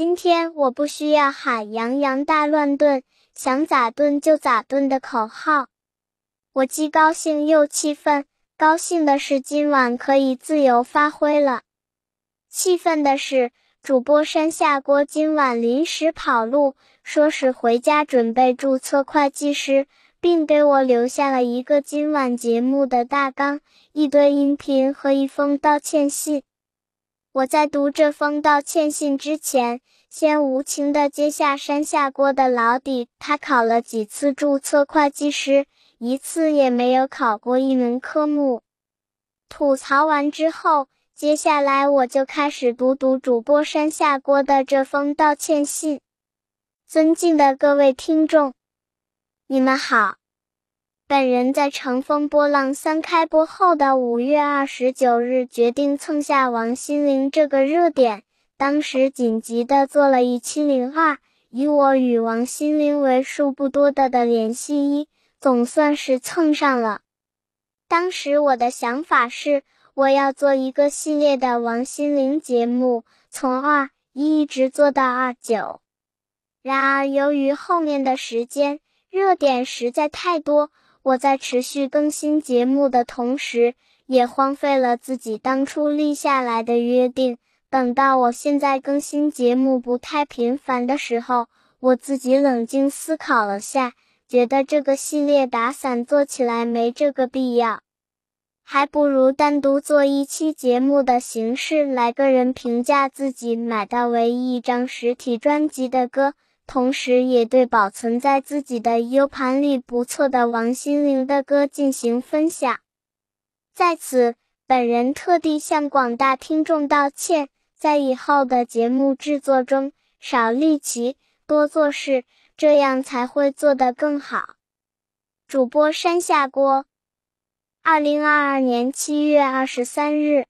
今天我不需要喊“洋洋大乱炖”，想咋炖就咋炖的口号。我既高兴又气愤。高兴的是今晚可以自由发挥了，气愤的是主播山下锅今晚临时跑路，说是回家准备注册会计师，并给我留下了一个今晚节目的大纲、一堆音频和一封道歉信。我在读这封道歉信之前，先无情地揭下山下锅的老底：他考了几次注册会计师。一次也没有考过一门科目。吐槽完之后，接下来我就开始读读主播山下锅的这封道歉信。尊敬的各位听众，你们好。本人在《乘风破浪三》开播后的五月二十九日，决定蹭下王心凌这个热点，当时紧急的做了一七零二，以我与王心凌为数不多的的联系一。总算是蹭上了。当时我的想法是，我要做一个系列的王心凌节目，从二一一直做到二九。然而，由于后面的时间热点实在太多，我在持续更新节目的同时，也荒废了自己当初立下来的约定。等到我现在更新节目不太频繁的时候，我自己冷静思考了下。觉得这个系列打伞做起来没这个必要，还不如单独做一期节目的形式来个人评价自己买到唯一一张实体专辑的歌，同时也对保存在自己的 U 盘里不错的王心凌的歌进行分享。在此，本人特地向广大听众道歉，在以后的节目制作中少立奇，多做事。这样才会做得更好。主播山下锅，二零二二年七月二十三日。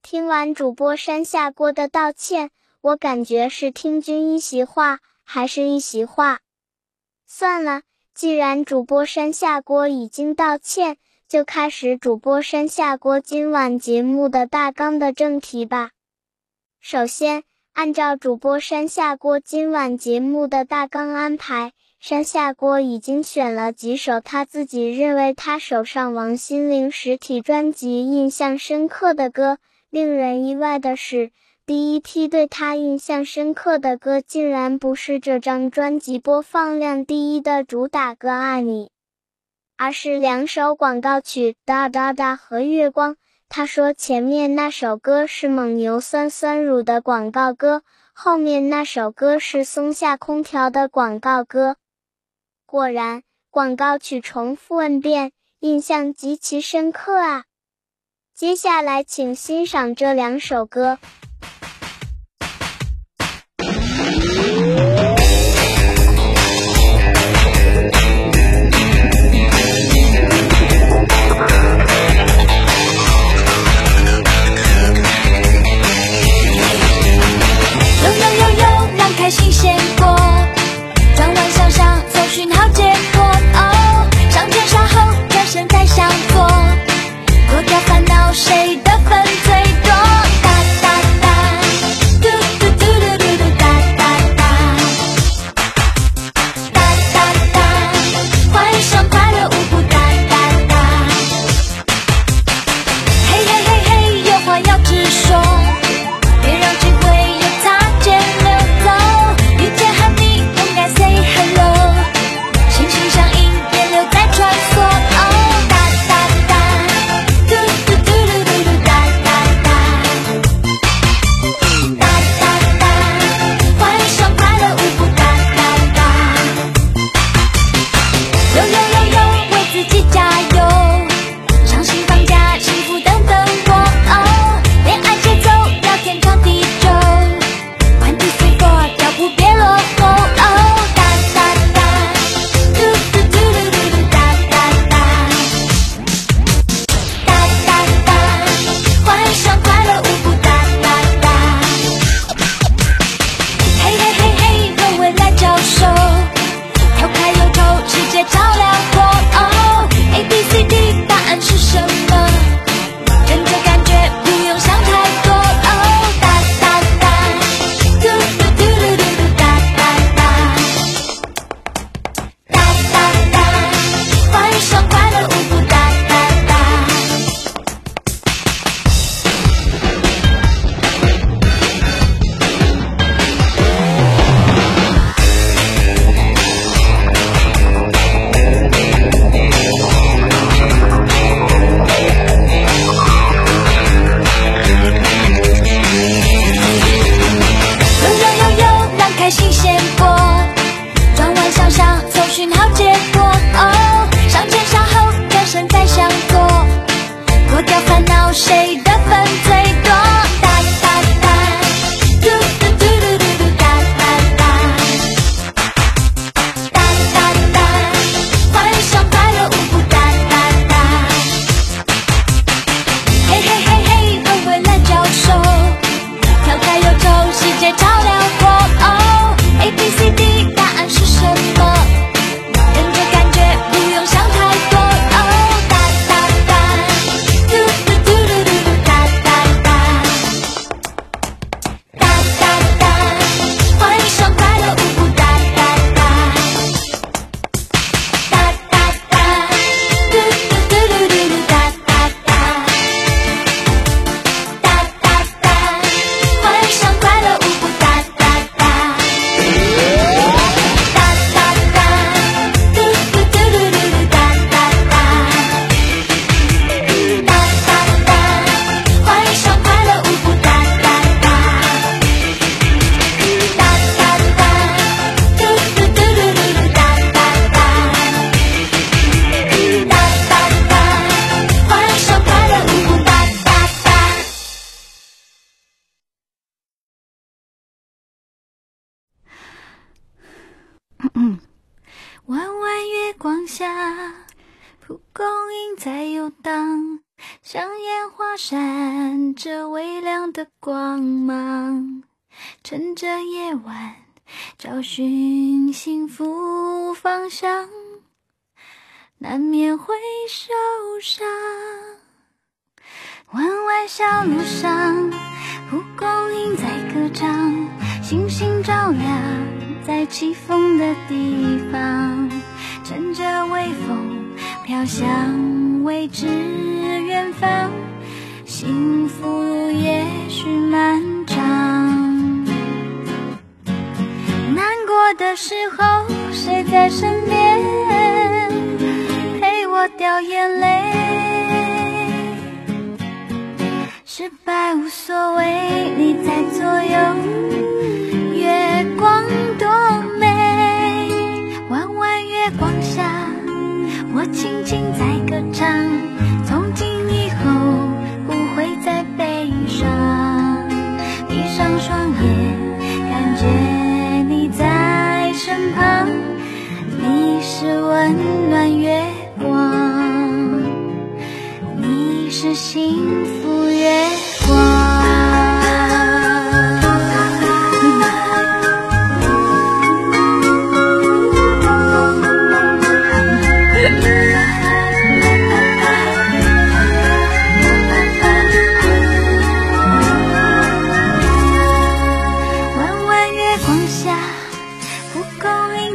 听完主播山下锅的道歉，我感觉是听君一席话，还是一席话？算了，既然主播山下锅已经道歉，就开始主播山下锅今晚节目的大纲的正题吧。首先。按照主播山下锅今晚节目的大纲安排，山下锅已经选了几首他自己认为他手上王心凌实体专辑印象深刻的歌。令人意外的是，第一批对他印象深刻的歌竟然不是这张专辑播放量第一的主打歌《爱你》，而是两首广告曲《哒哒哒》和《月光》。他说：“前面那首歌是蒙牛酸酸乳的广告歌，后面那首歌是松下空调的广告歌。果然，广告曲重复 n 遍，印象极其深刻啊！接下来，请欣赏这两首歌。”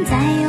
在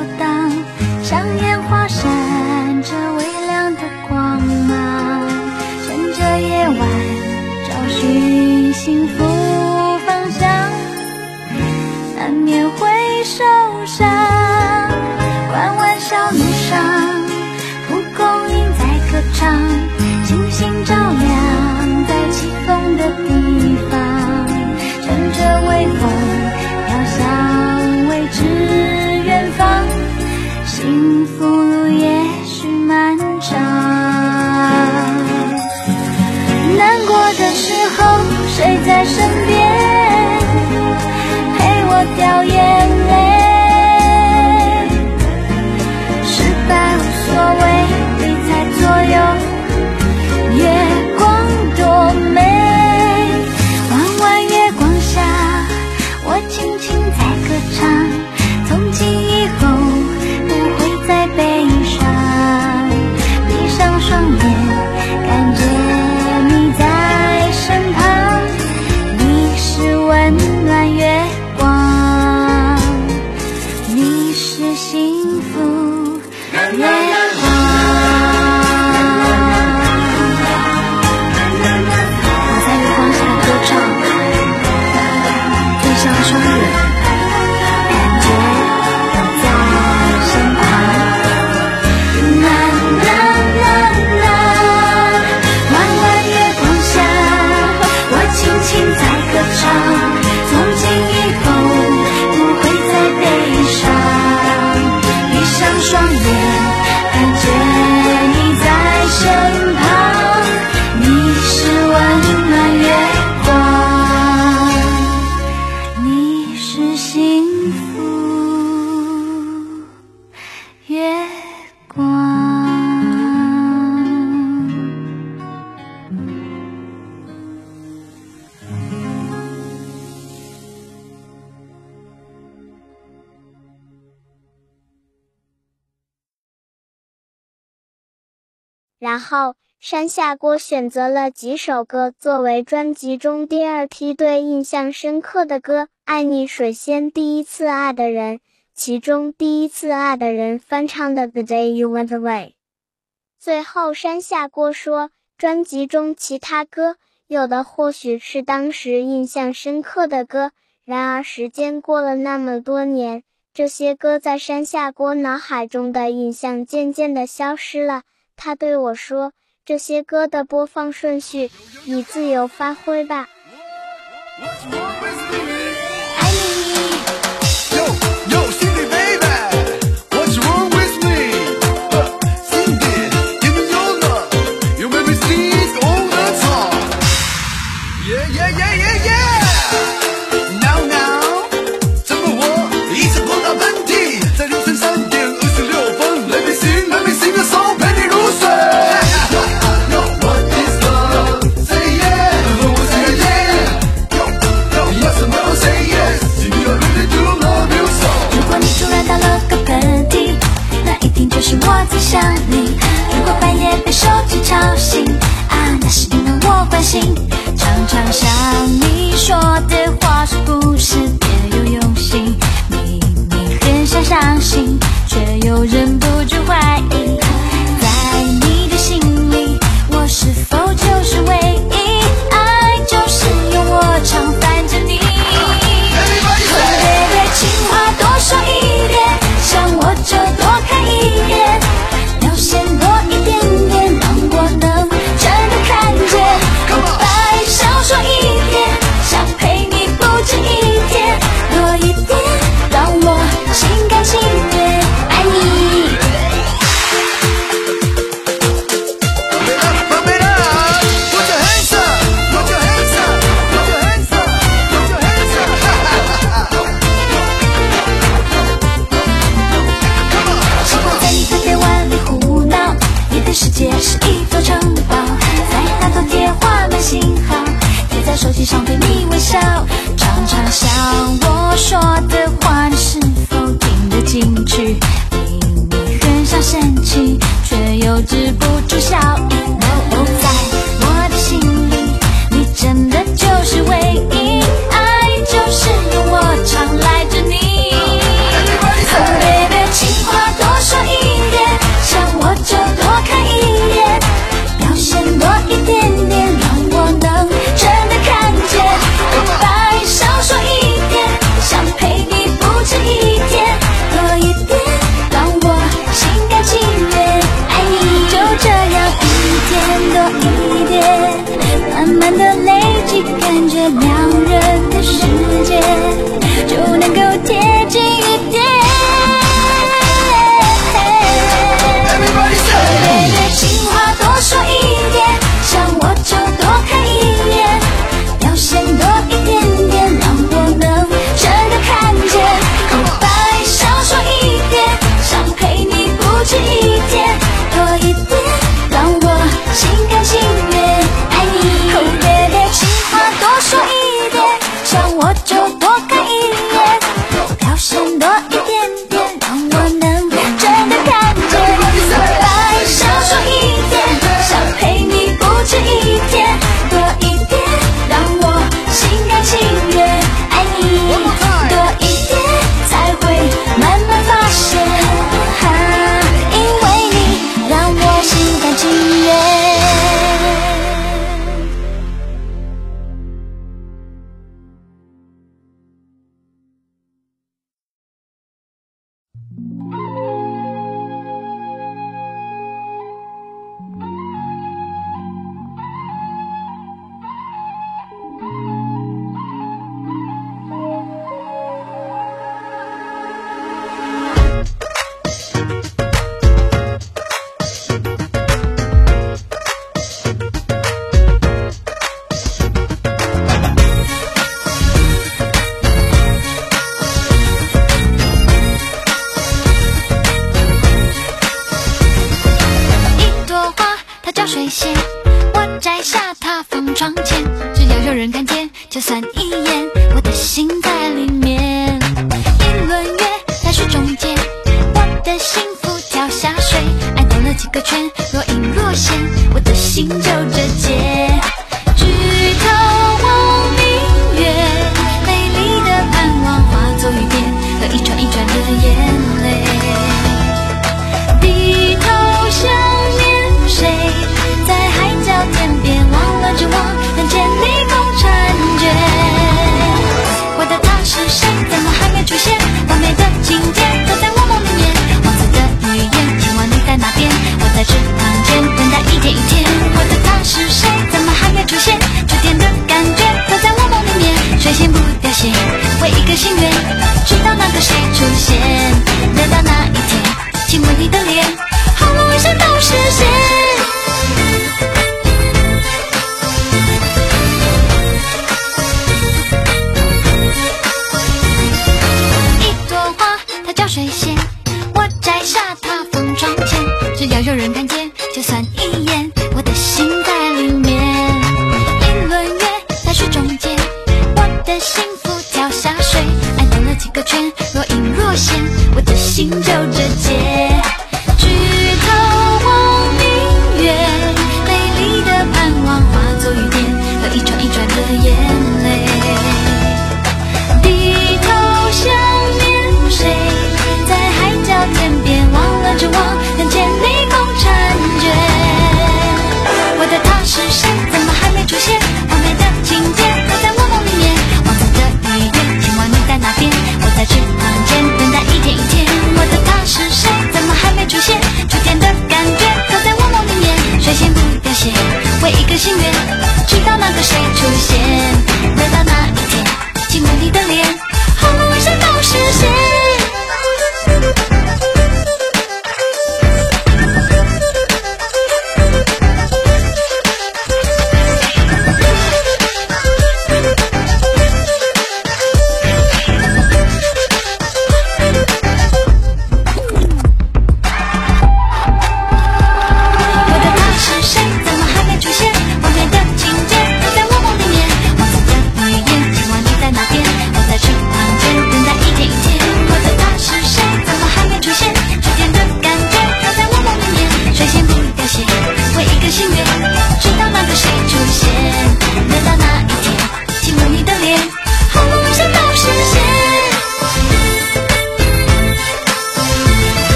山下锅选择了几首歌作为专辑中第二梯队印象深刻的歌，《爱你水仙》《第一次爱的人》，其中《第一次爱的人》翻唱的《The Day You Went Away》。最后，山下锅说，专辑中其他歌有的或许是当时印象深刻的歌，然而时间过了那么多年，这些歌在山下锅脑海中的印象渐渐的消失了。他对我说：“这些歌的播放顺序，你自由发挥吧。”是我在想你。如果半夜被手机吵醒，啊，那是因为我关心。常常想你说的话是不是别有用心？明明很想相信，却又忍不住怀疑。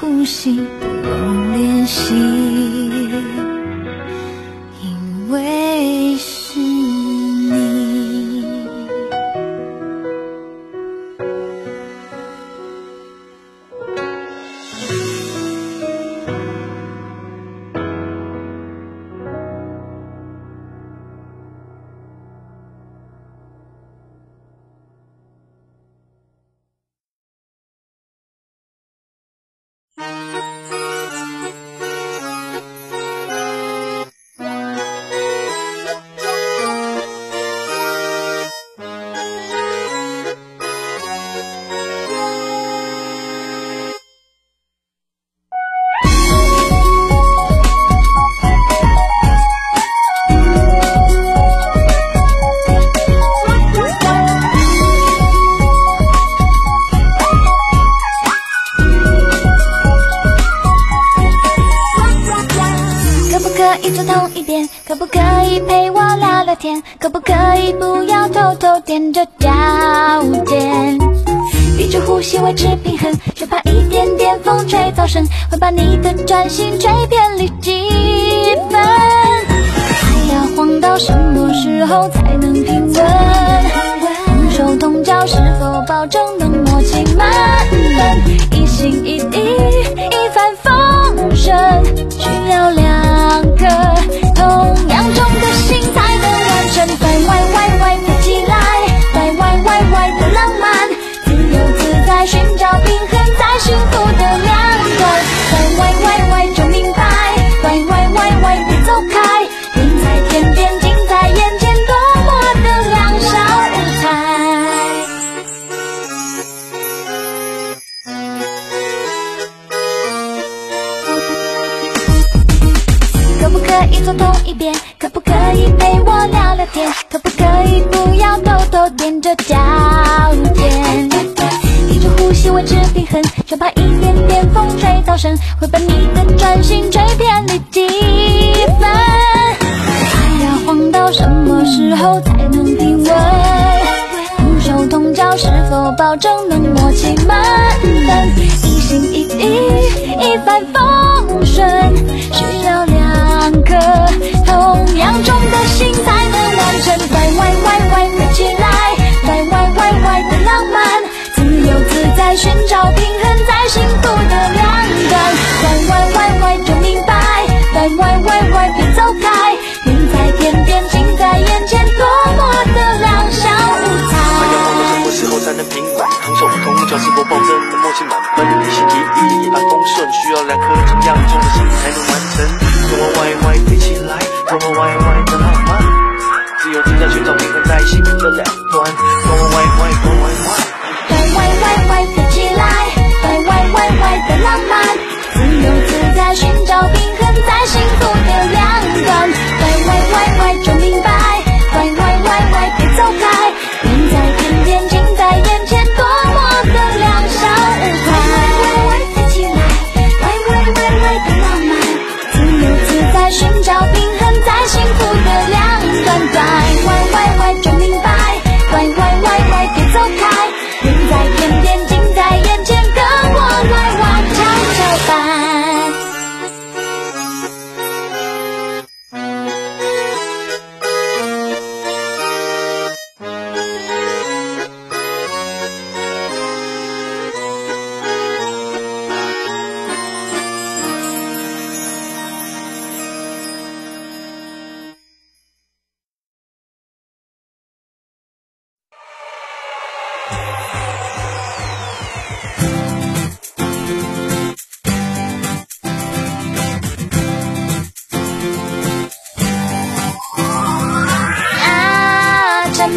呼吸，不用练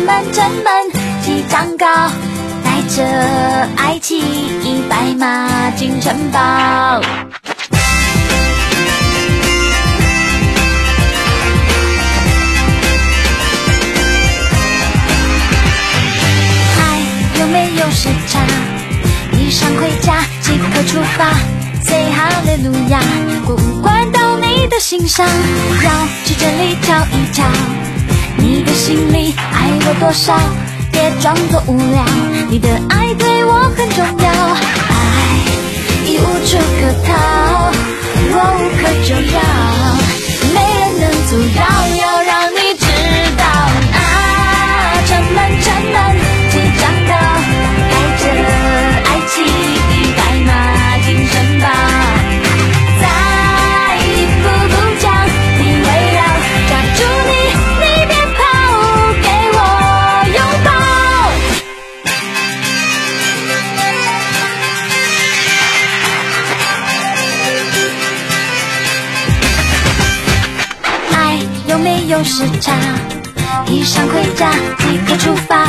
满城门，旗长高，带着爱奇艺白马进城堡。爱有没有时差？一上回家，即刻出发，最好的路亚，过关到你的心上。要去这里瞧一瞧。你的心里爱有多少，别装作无聊。你的爱对我很重要，爱已无处可逃。我无可救药，没人能阻挠。有时差披上盔甲，即可出发。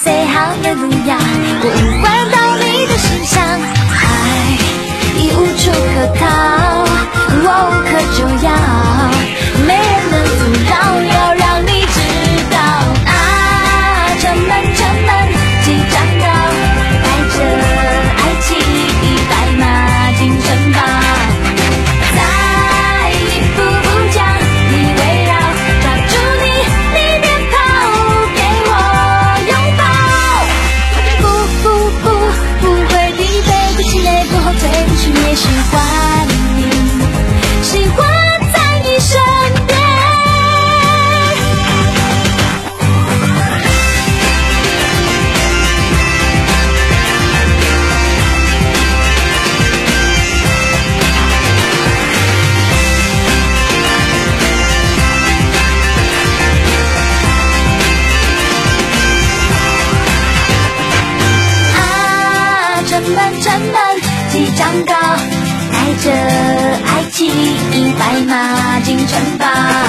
最好的路亚，我已关到你的身上。爱已无处可逃，我无可救药。白马进城堡。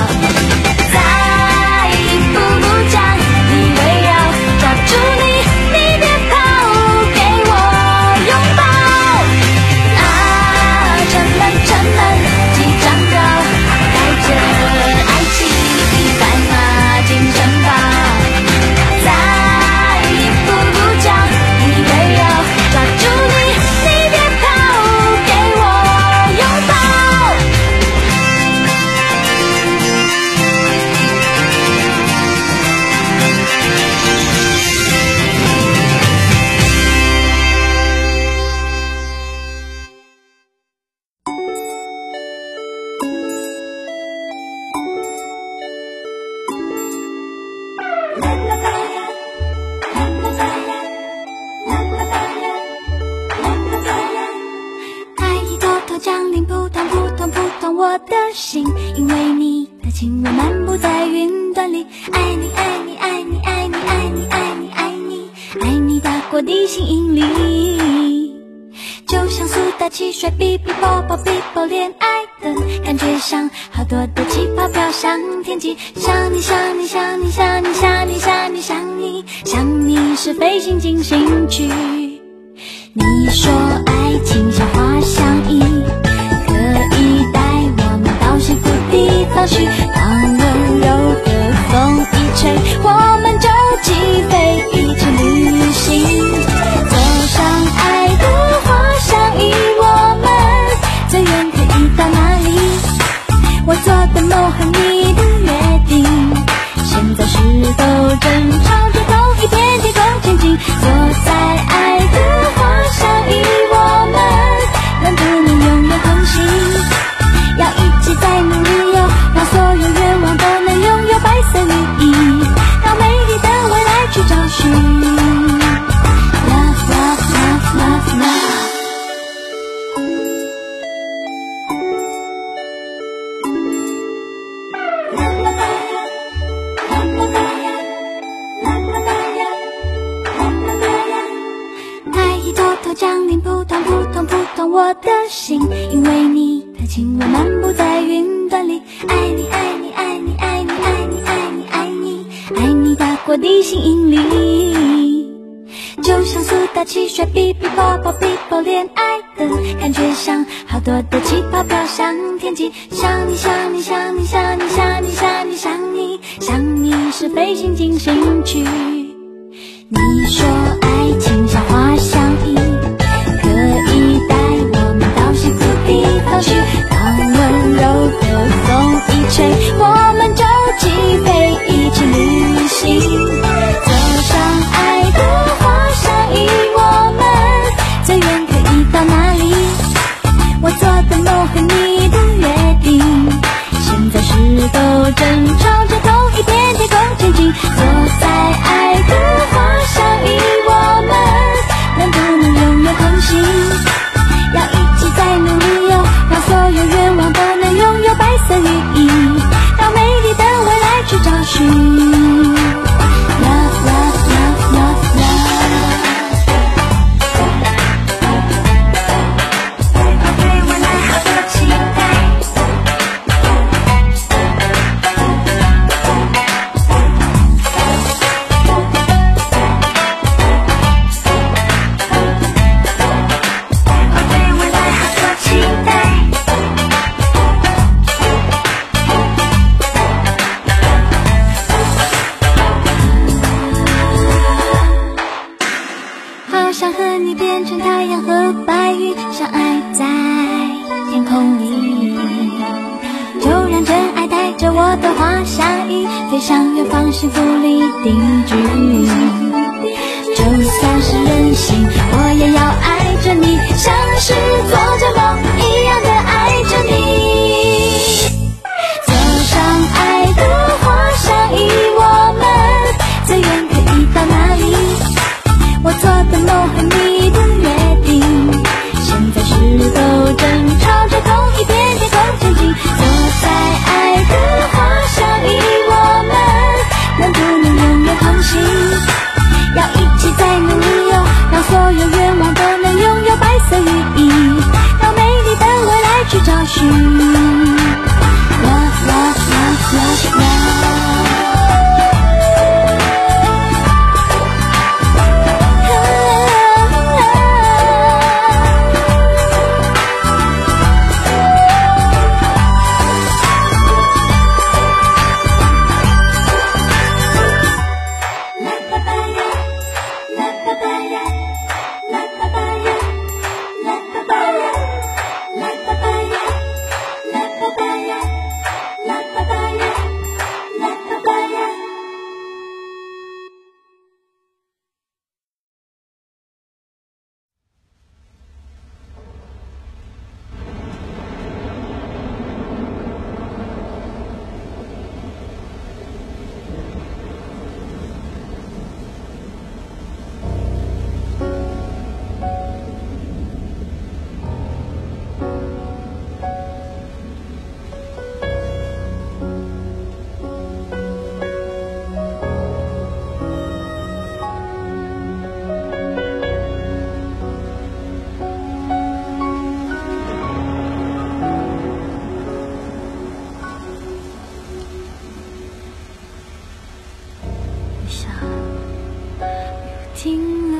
停了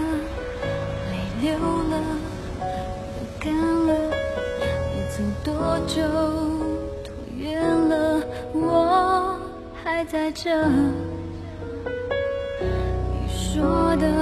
泪流了不干了已走多久？多远了我还在这。你说的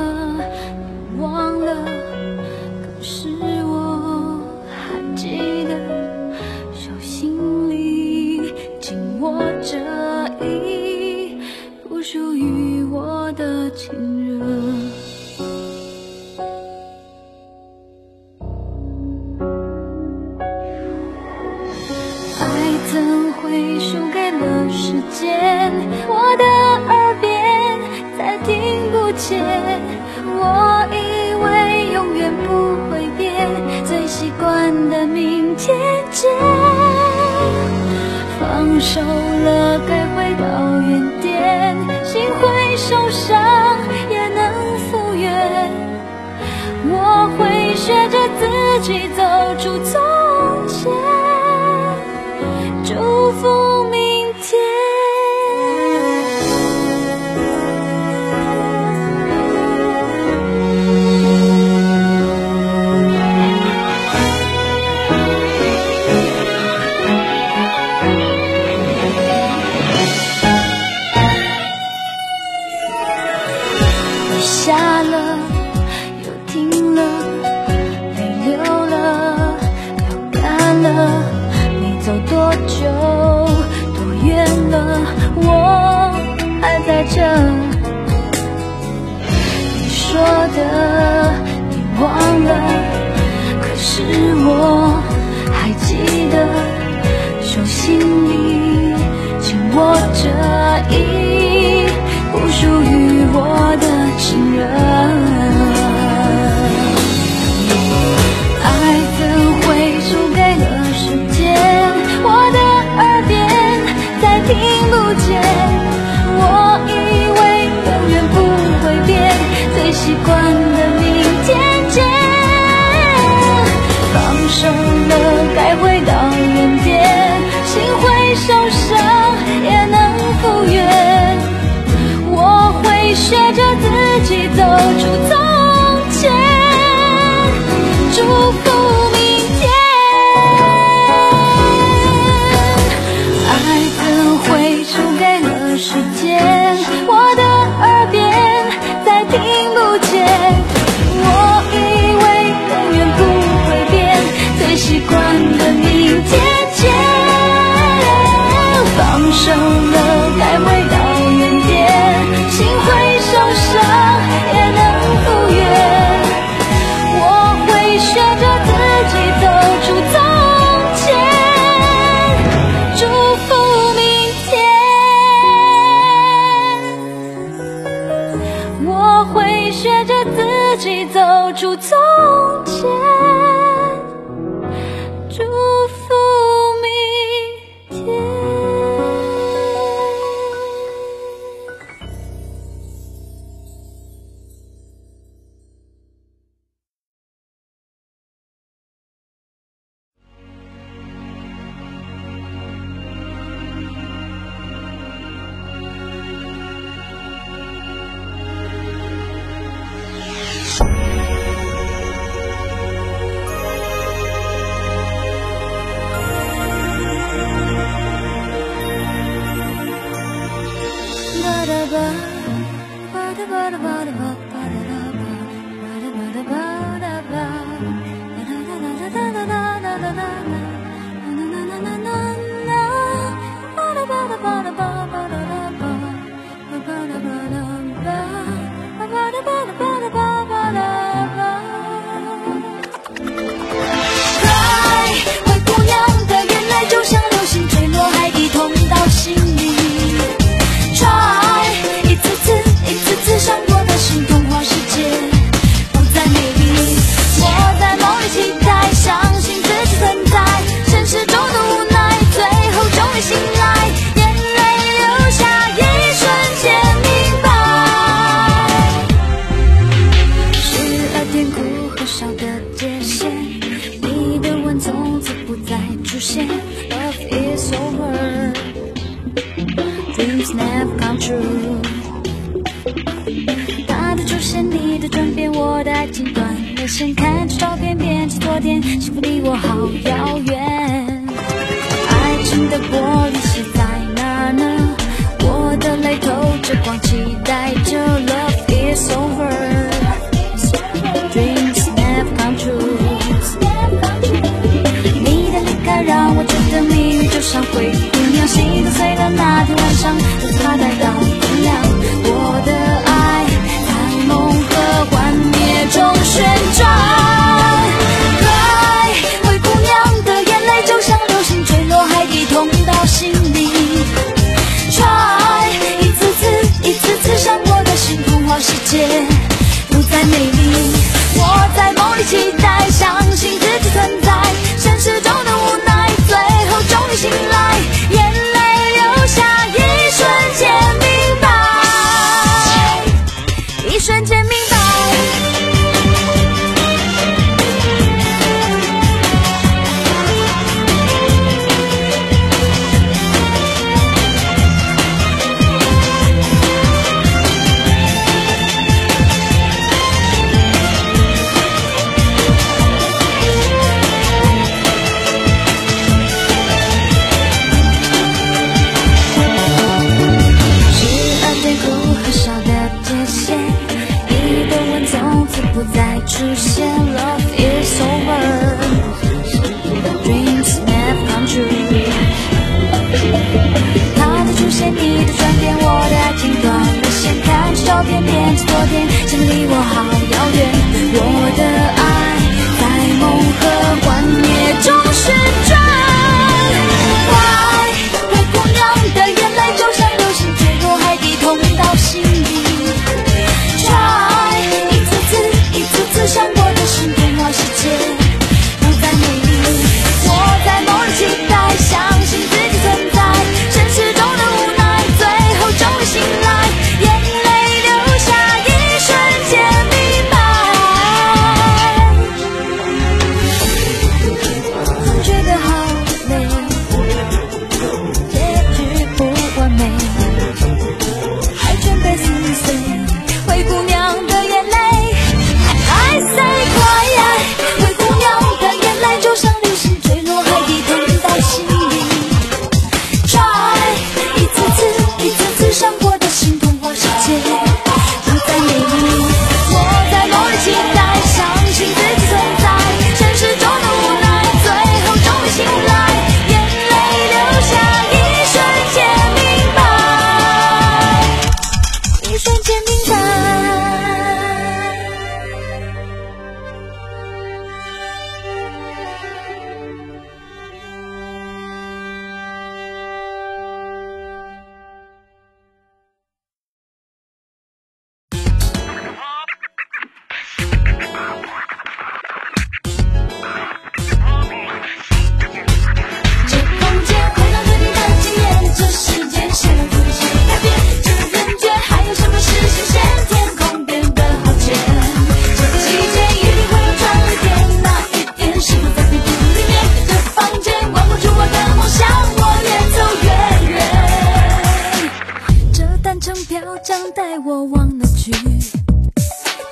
的句，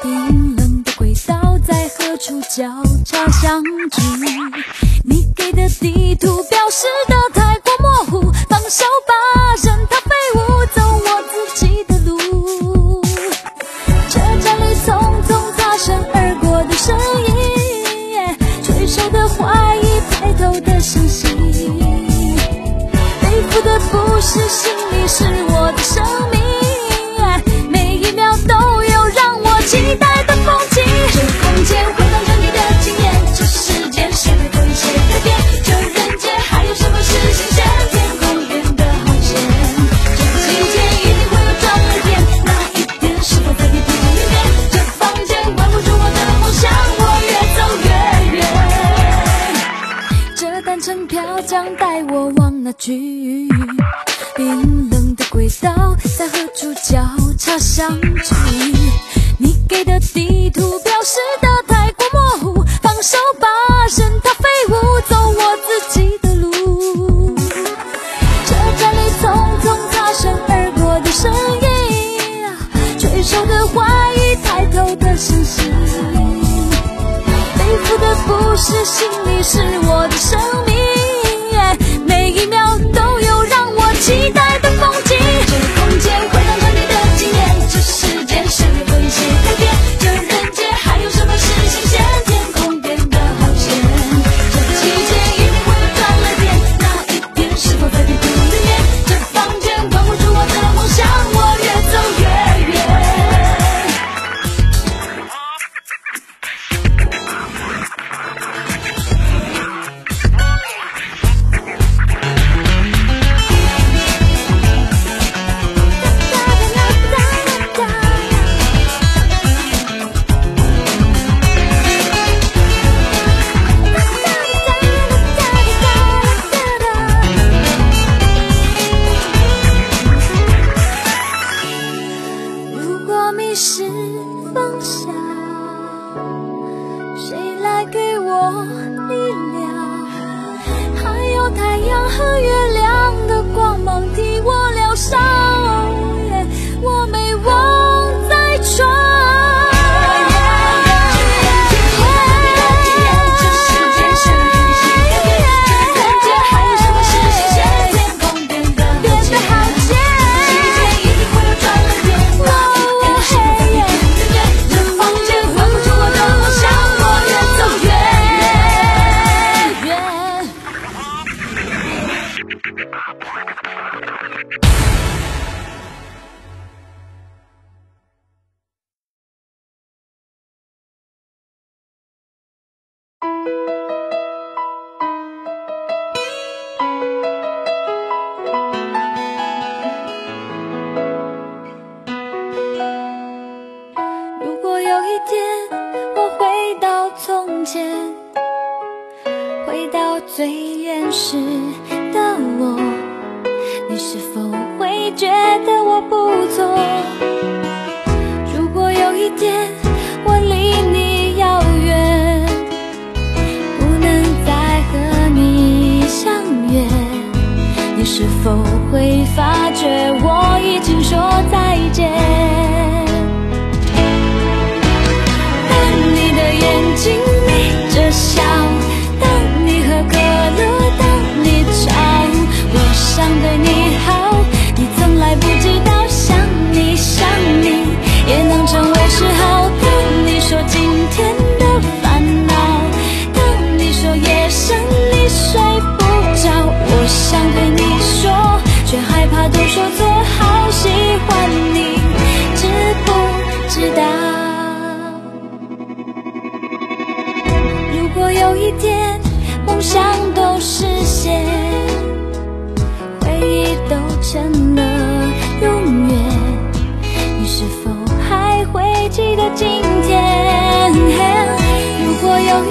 冰冷的轨道在何处交叉相聚？你给的地图标示的太过模糊，放手吧，任它飞舞，走我自己的路。车站里匆匆擦身而过的身影，垂手的怀疑，抬头的相信，背负的不是心里，是我的生命。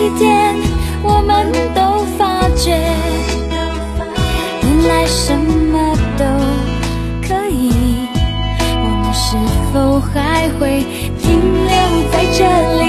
一天我们都发觉原来什么都可以。我们是否还会停留在这里？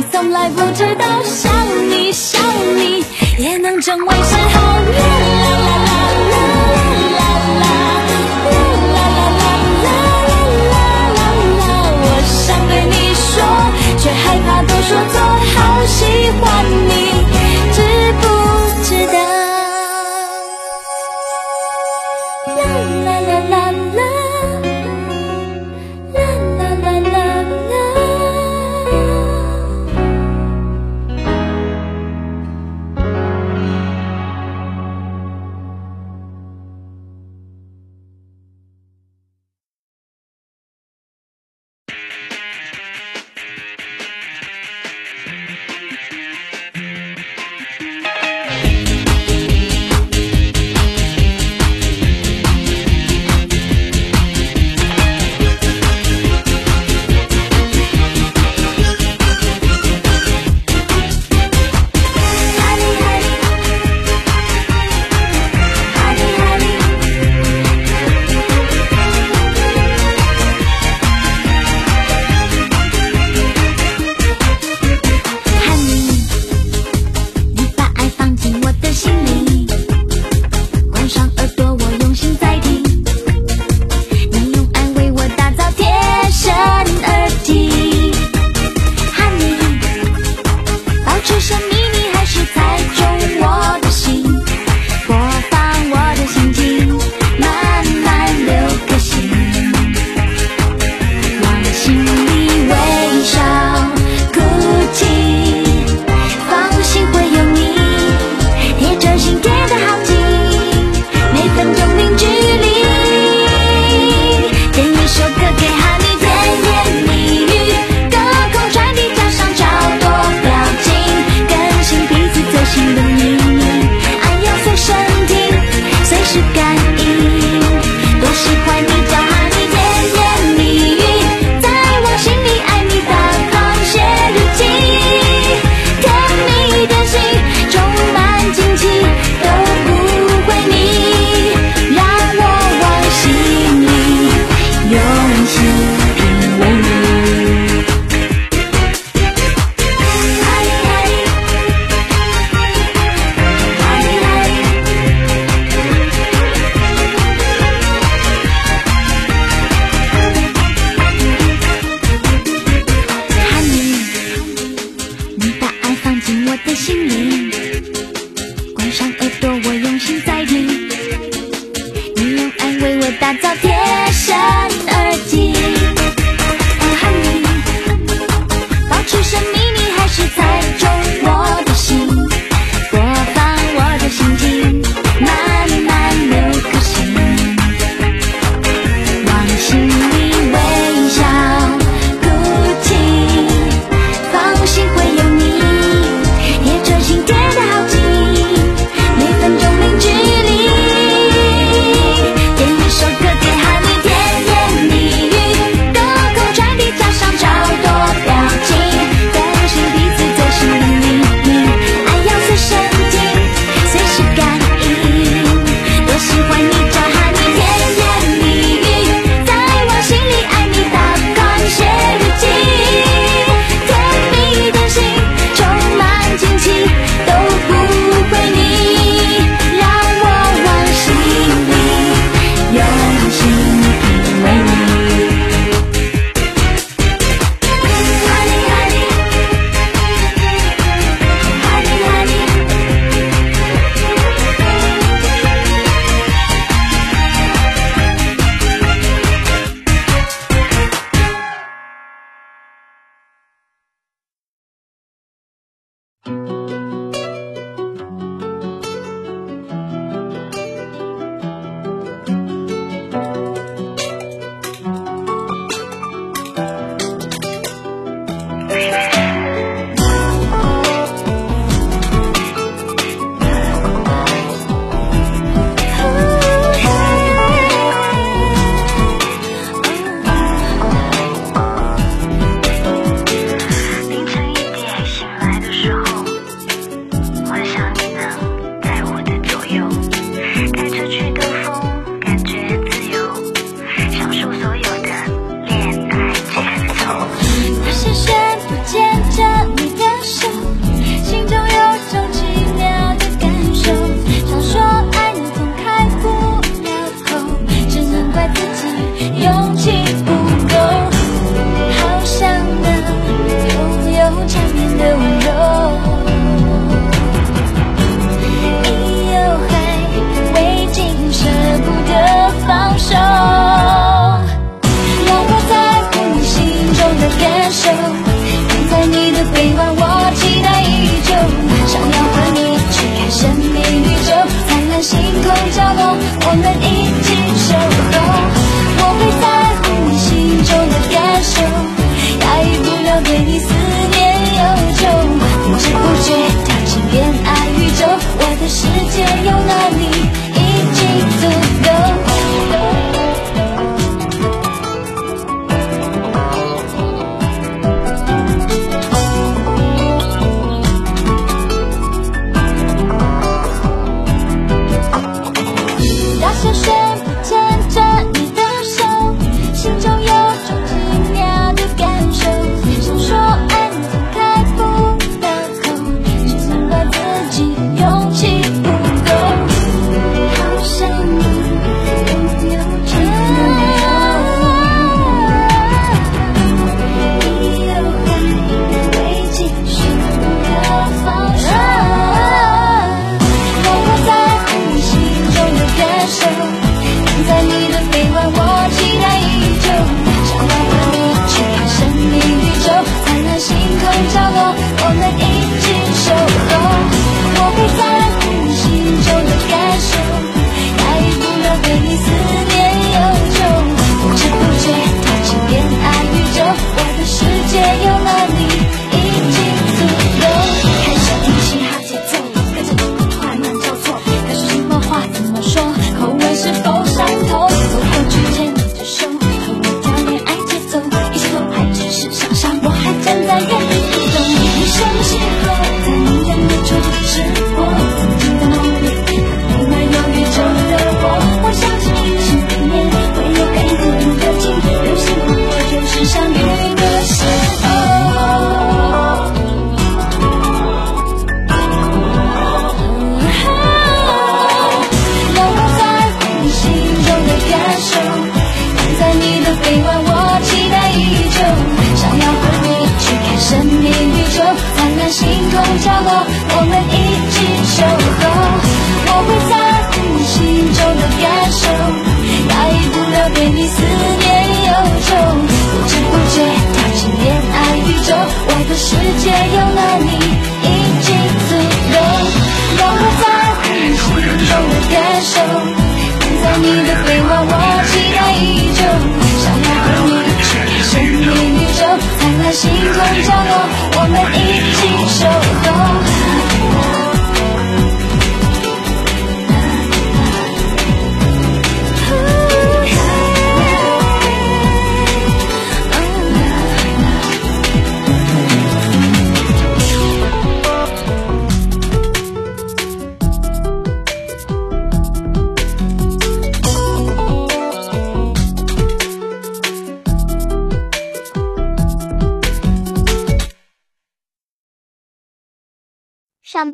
你从来不知道，想你想你也能成为嗜好。啦啦啦啦啦啦啦啦啦啦啦啦啦啦啦，我想对你说，却害怕都说错，好喜欢你。知不。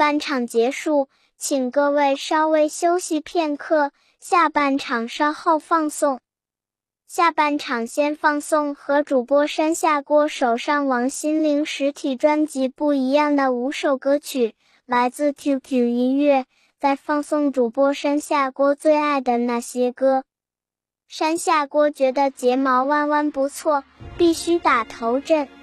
半场结束请各位稍微休息片刻下半场稍后放送。下半场先放送和主播山下锅手上王心凌实体专辑不一样的五首歌曲来自 qq 音乐再放送主播山下锅最爱的那些歌。山下锅觉得睫毛弯弯不错必须打头阵。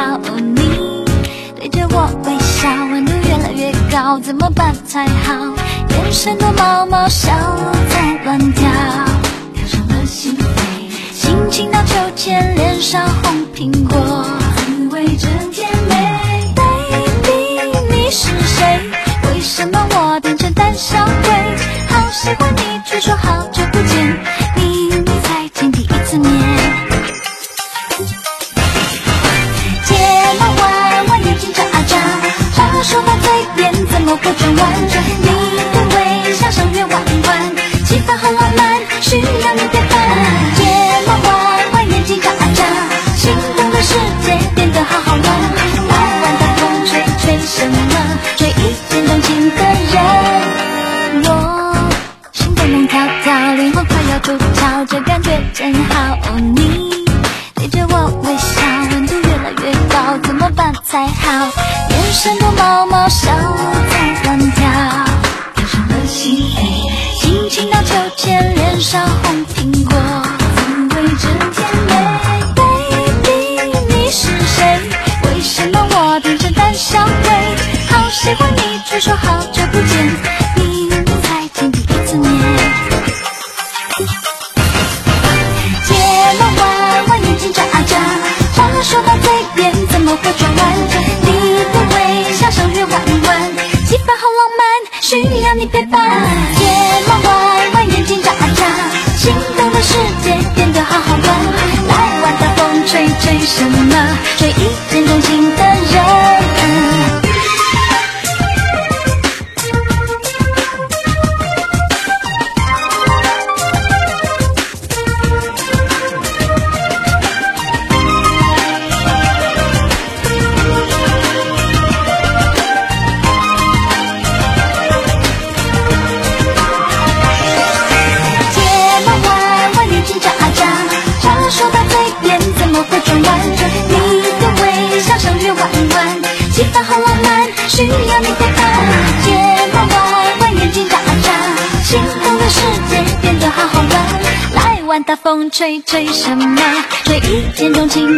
哦你对着我微笑温度越来越高怎么办才好？眼神躲猫猫小鹿在乱跳跳上了心扉心情荡秋千脸上红苹果滋味真甜美。baby 你是谁？为什么我变成胆小鬼？好喜欢你却说好会转弯？你的微笑像月弯弯，气氛好浪漫，需要你陪伴。睫毛弯弯，眼睛眨啊眨，心动的世界变得好好玩。弯弯大风吹吹什么？吹一见钟情的人。我心蹦蹦跳跳，灵魂快要出窍，这感觉真好。哦，你对着我微笑，温度越来越高，怎么办才好？眼神毛毛，小在乱跳，跳上了心扉，心情荡秋千，脸上红苹果，滋味真甜美。Baby，你是谁？为什么我变成胆小鬼？好喜欢你，却说好久不见，你才见第一次面。睫毛弯弯，眼睛眨啊眨，话说到嘴边怎么会转弯？需要吹吹什么？吹一见钟情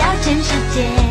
要全世界。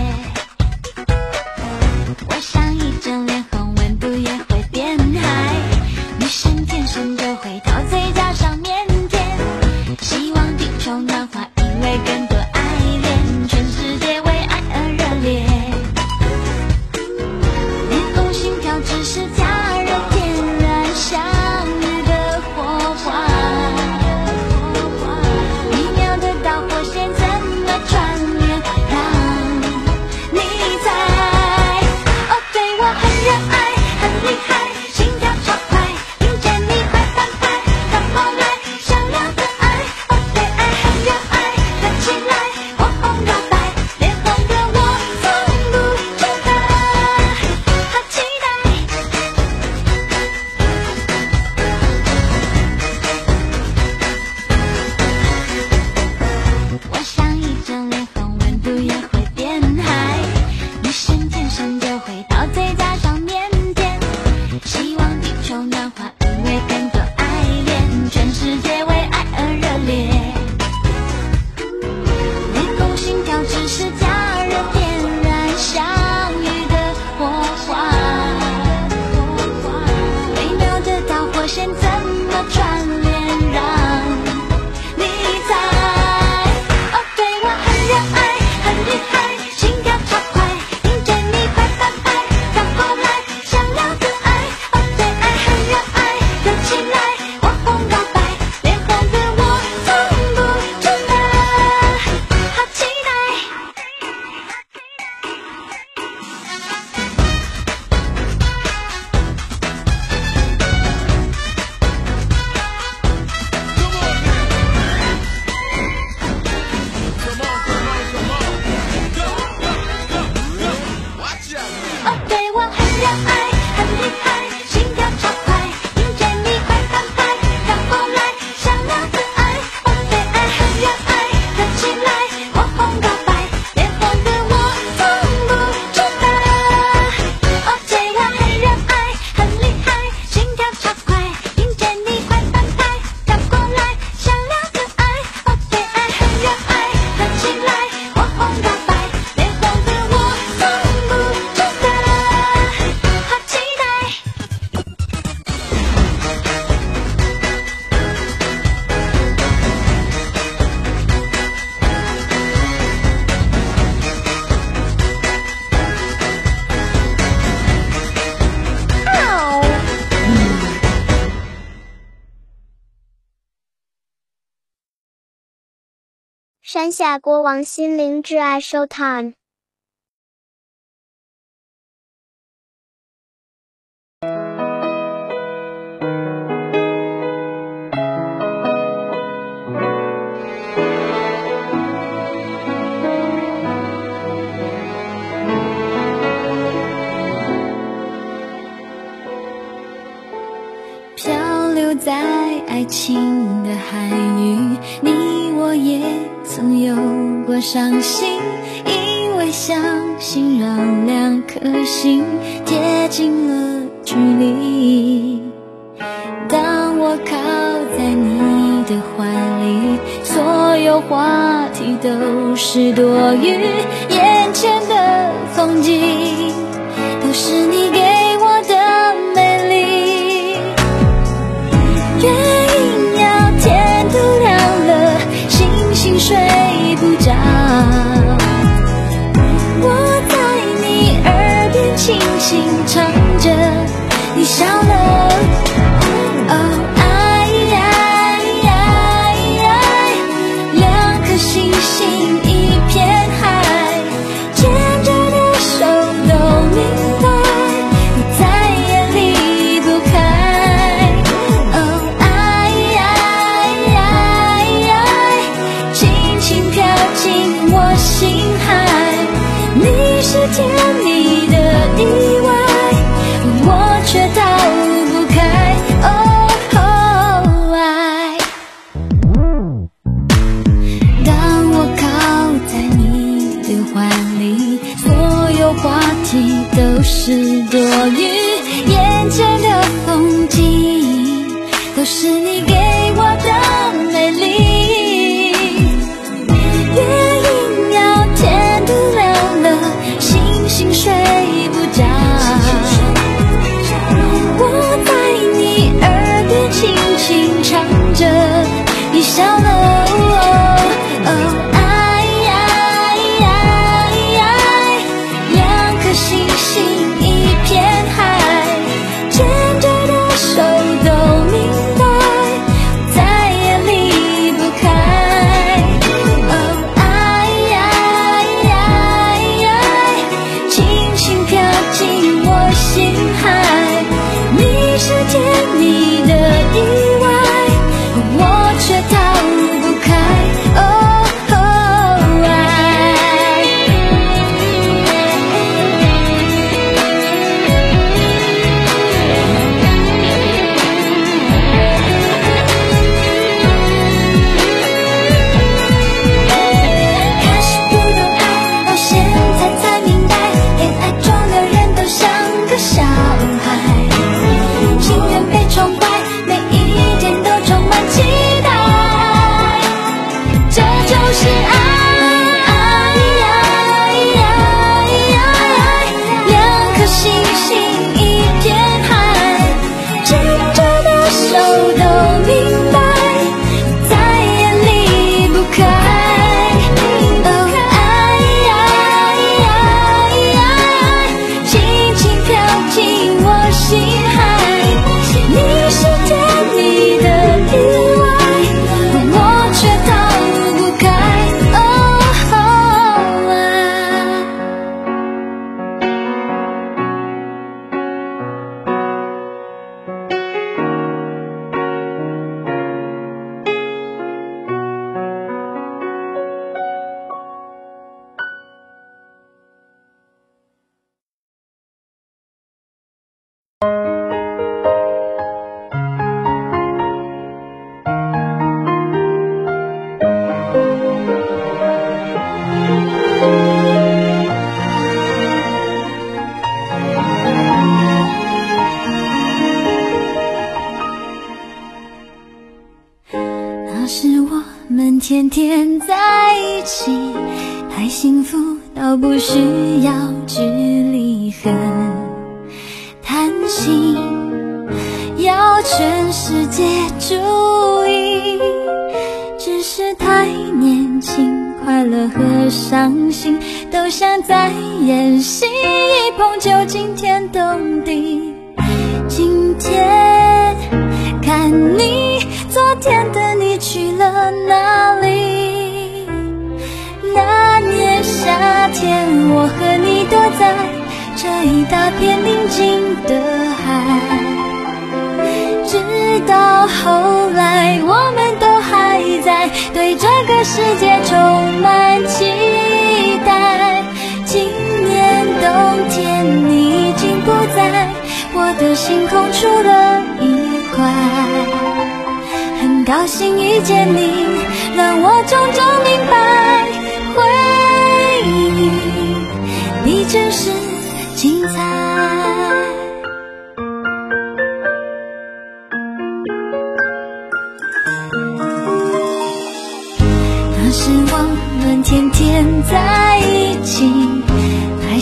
下国王心灵挚爱 Showtime。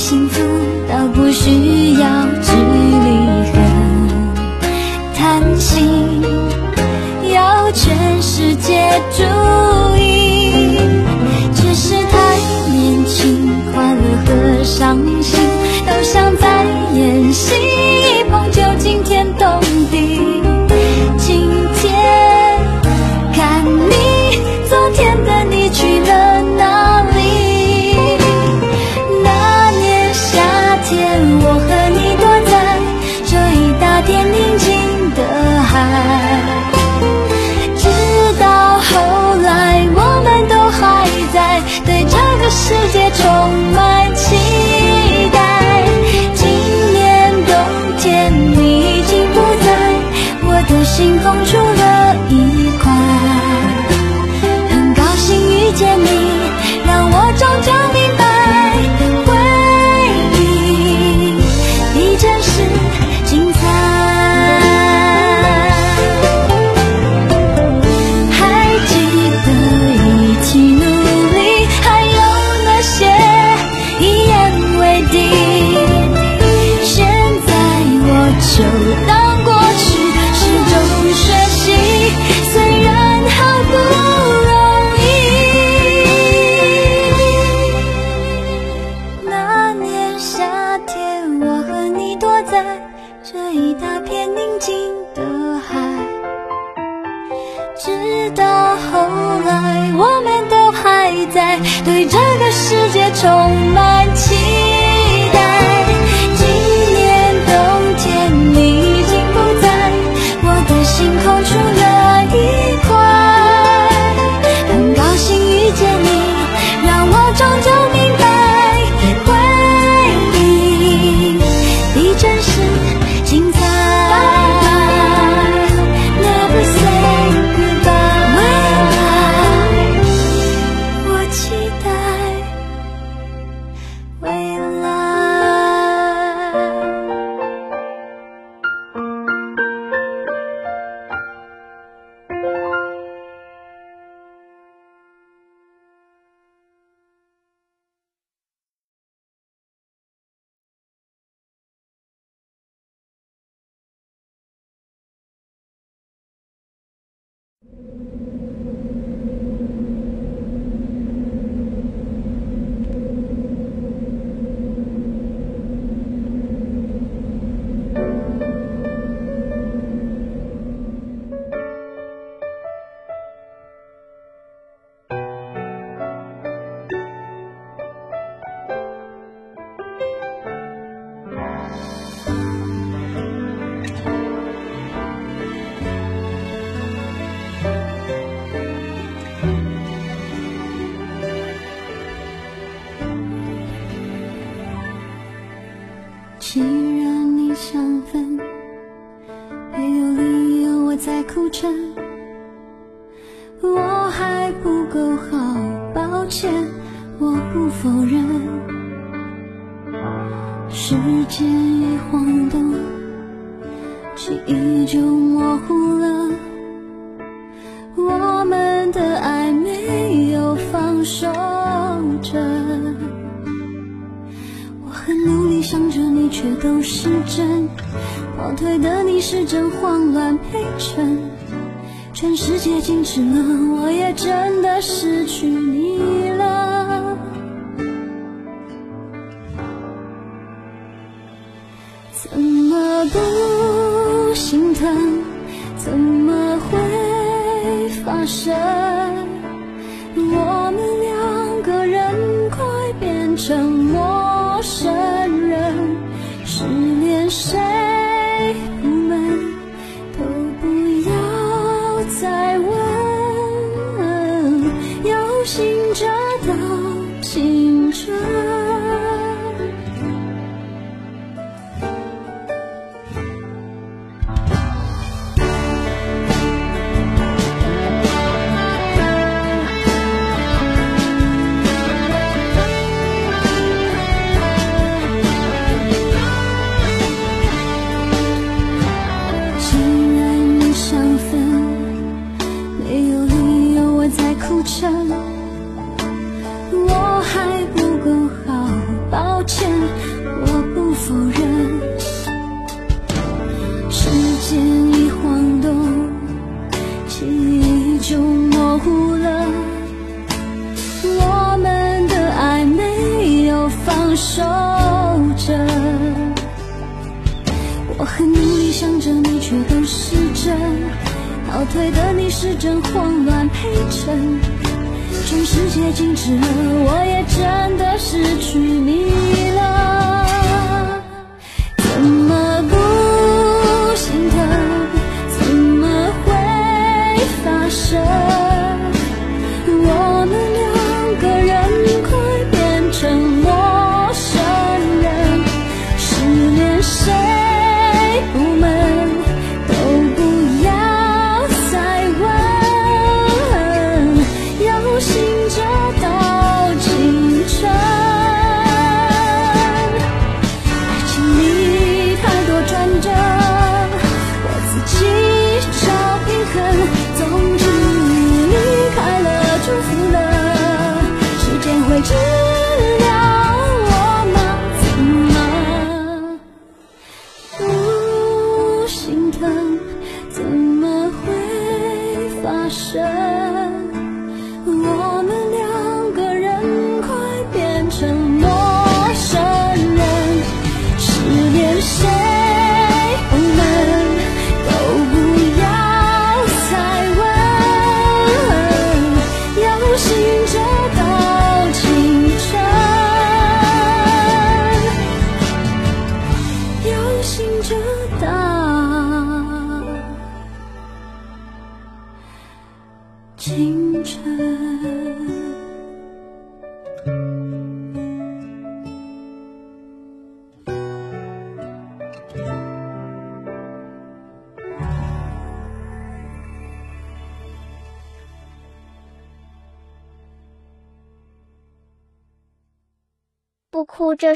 幸福倒不需要距离和贪心，要全世界注意。只是太年轻，快乐和伤心都像在演戏。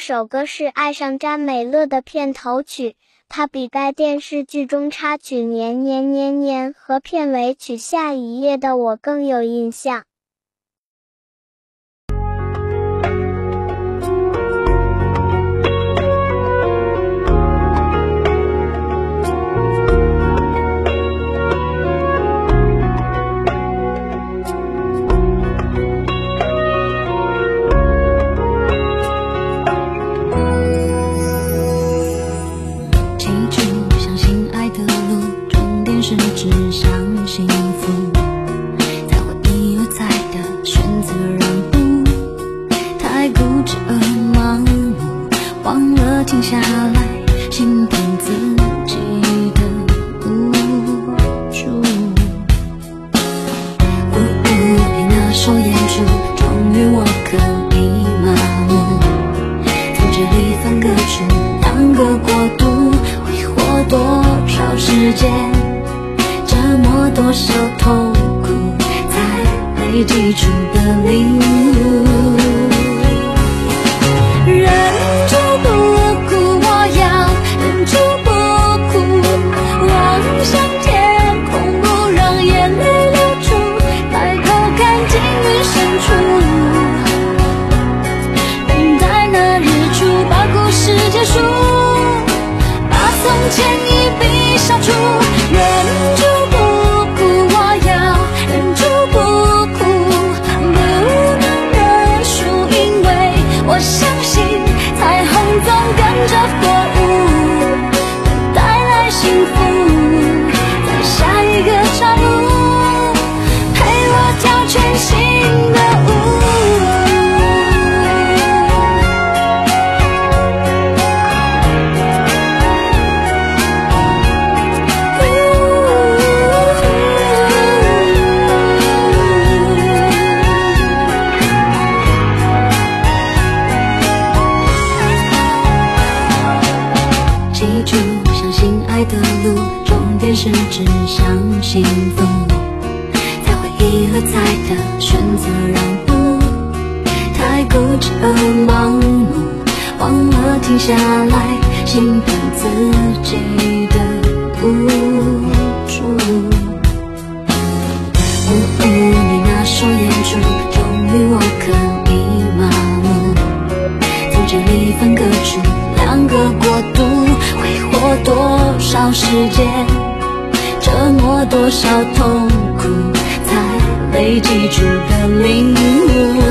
首歌是《爱上詹美乐》的片头曲，它比该电视剧中插曲《年年年年》和片尾曲《下一页的我》更有印象。最初的领悟，忍住不哭，我要忍住不哭，望向天空，不让眼泪流出，抬头看，金云深处，等待那日出，把故事结束，把从前。下来心疼自己的无助。你那双眼珠，终于我可以麻木，从这里分割出两个国度，挥霍多少时间，折磨多少痛苦，才累积出的领悟。《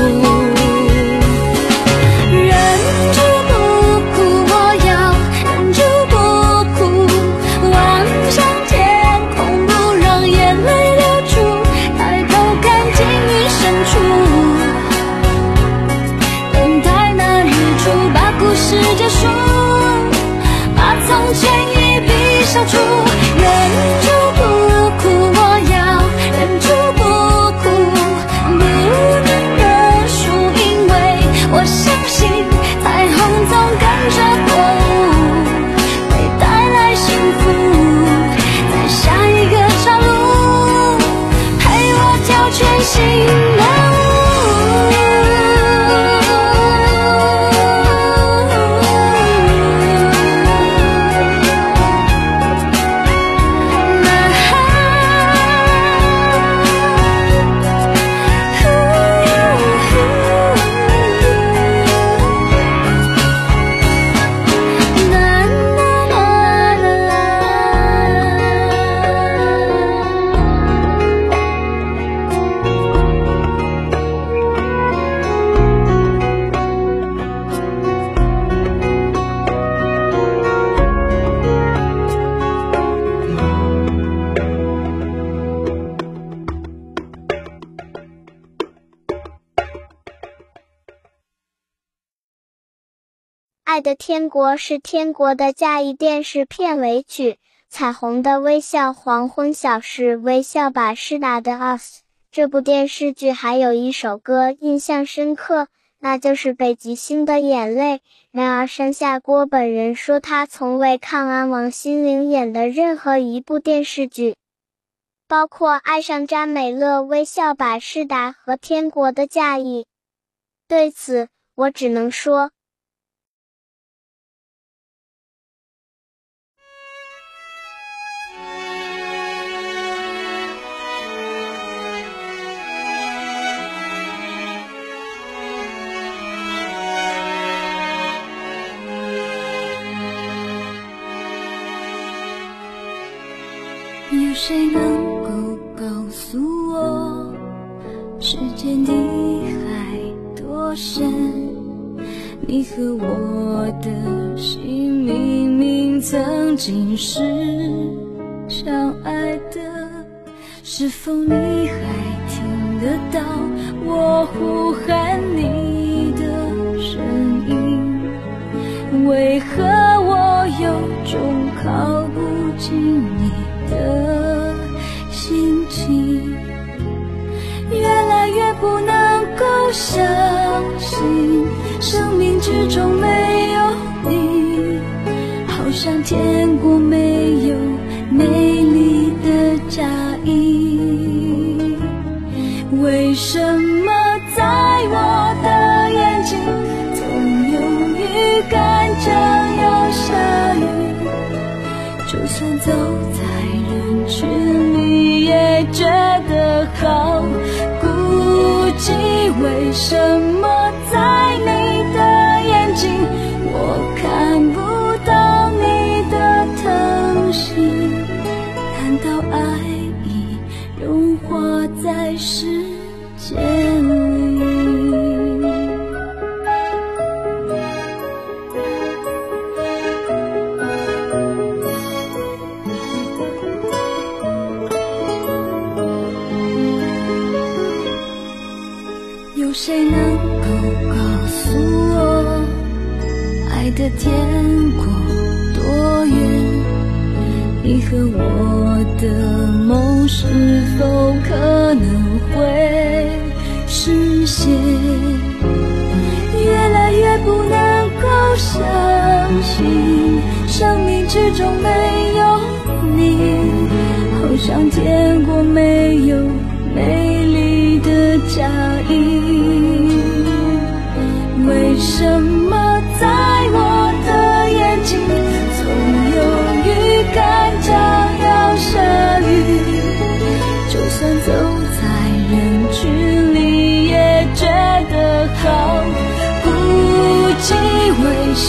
天国》是天国的嫁衣电视片尾曲，《彩虹的微笑》《黄昏小事》《微笑吧，施达的 Us》。这部电视剧还有一首歌印象深刻，那就是北极星的眼泪。然而山下郭本人说，他从未看完王心凌演的任何一部电视剧，包括《爱上詹美乐》《微笑吧，施达》和《天国的嫁衣》。对此，我只能说。谁能够告诉我，世间的海多深？你和我的心明明曾经是相爱的，是否你还听得到我呼喊你的声音？为何我有种靠不近你的心情越来越？不能够相信，生命之中没有你，好像天国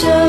为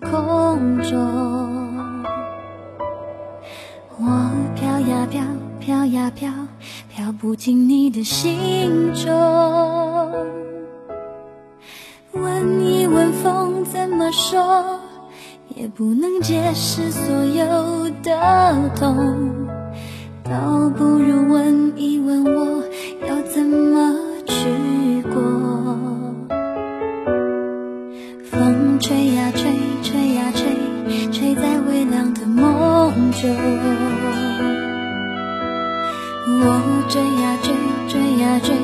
空中。我飘呀飘，飘呀飘，飘不进你的心中。问一问风怎么说，也不能解释所有的痛。倒不如问一问我，要怎么去吹在微凉的梦中。我追呀追追呀追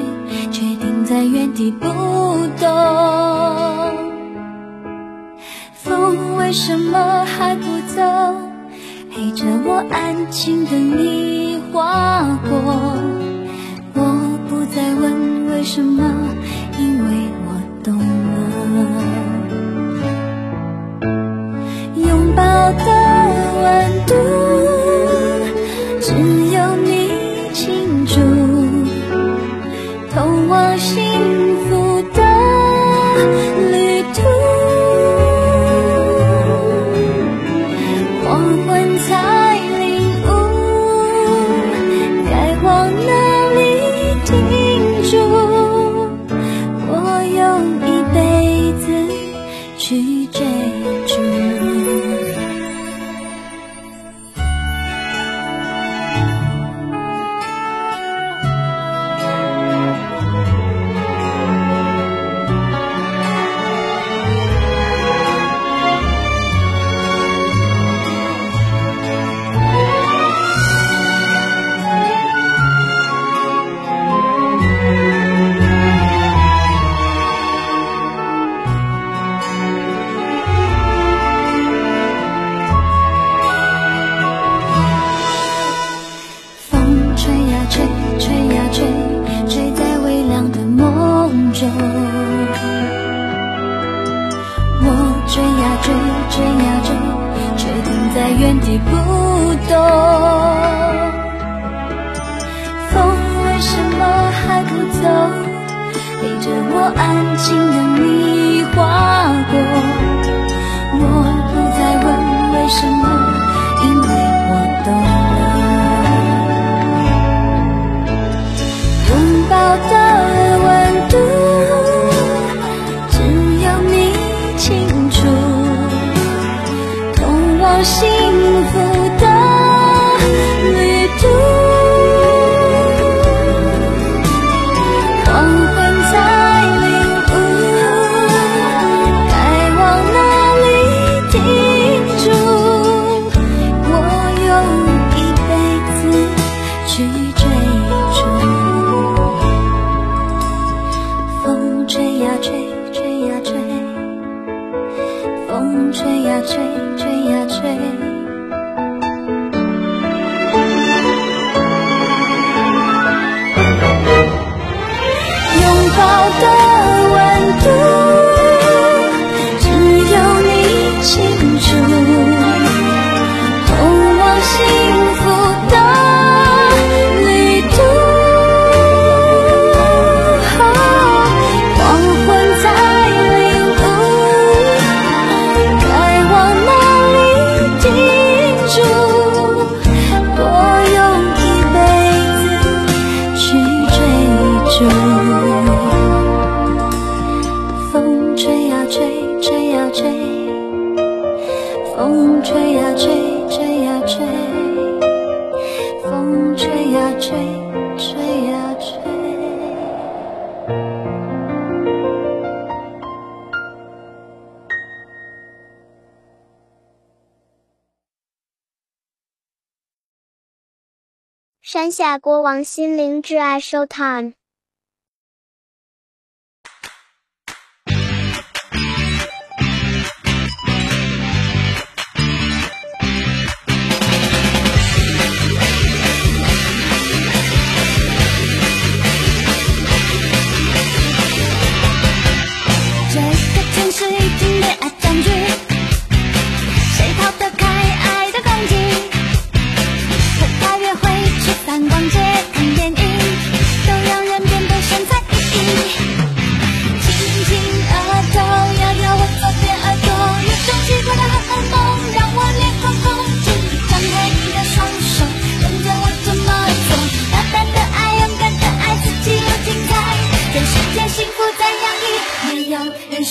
却停在原地不动。风为什么还不走？陪着我安静等你划过。我不再问为什么抱的温度好幸福下国王心灵挚爱 show time。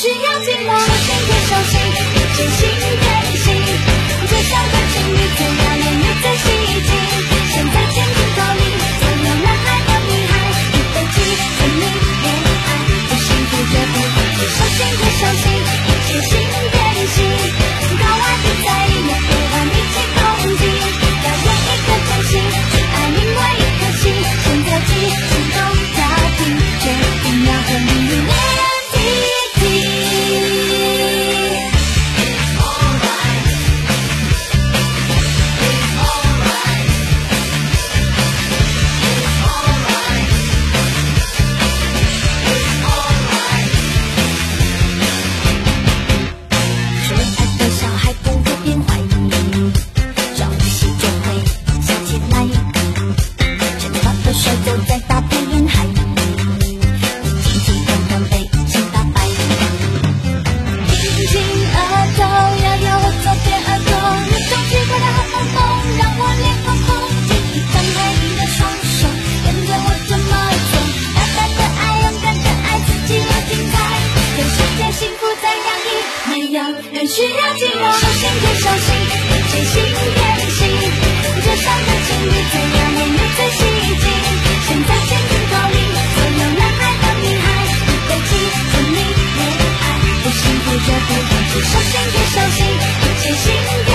只要紧握手心贴手心真心电心就像感情侣最耀你又最吸睛现在千听口令所有男孩和女孩一备起甜蜜恋爱这幸福绝不放伤手心贴手心需要寂寞手心贴手心一起心电心街伤的情侣最耀眼也最吸睛现在起点高音所有男孩和女孩一果记住你恋爱不幸福绝不放弃手心贴手心一起心。电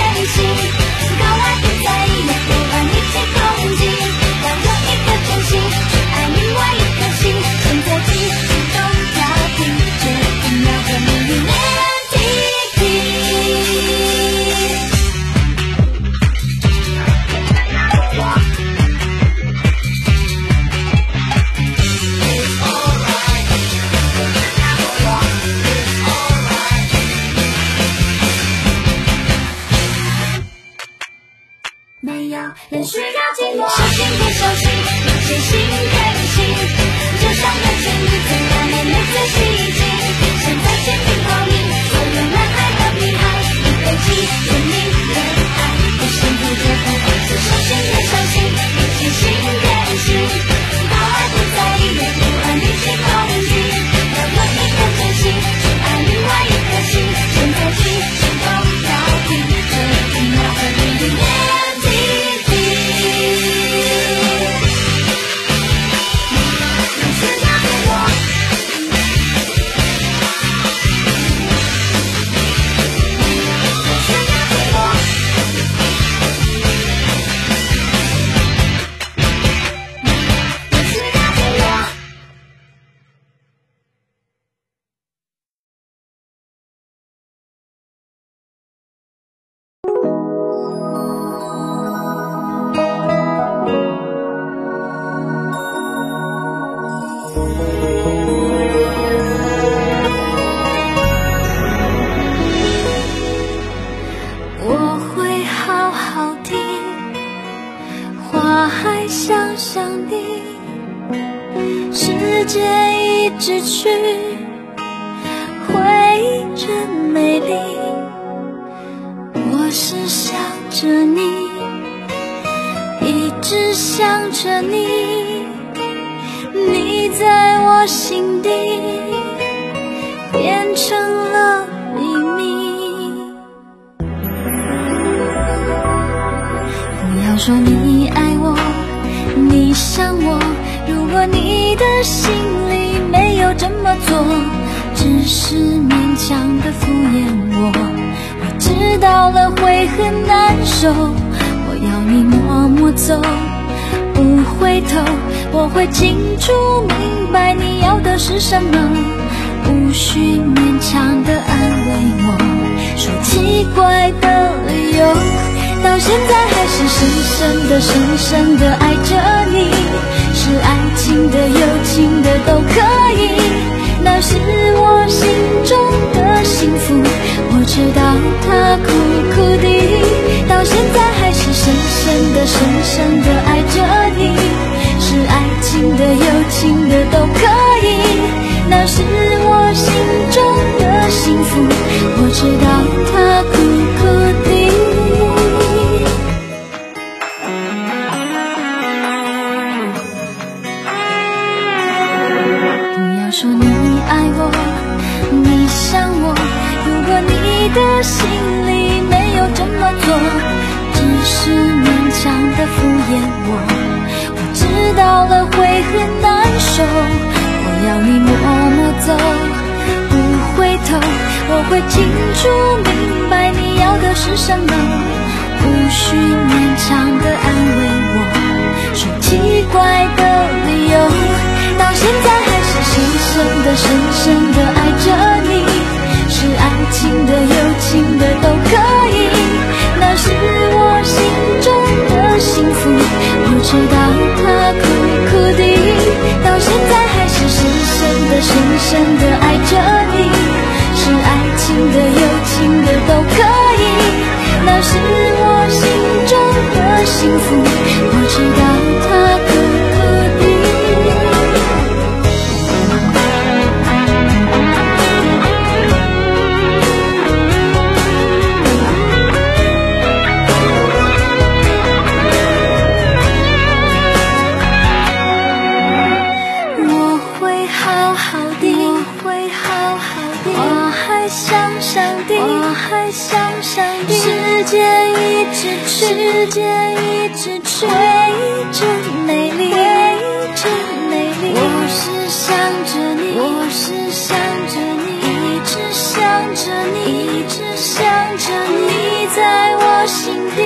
去，时间一直去，回忆真美丽，回忆真美丽。我是想着你，我是想着你，一直想着你，一直想着你，在我心底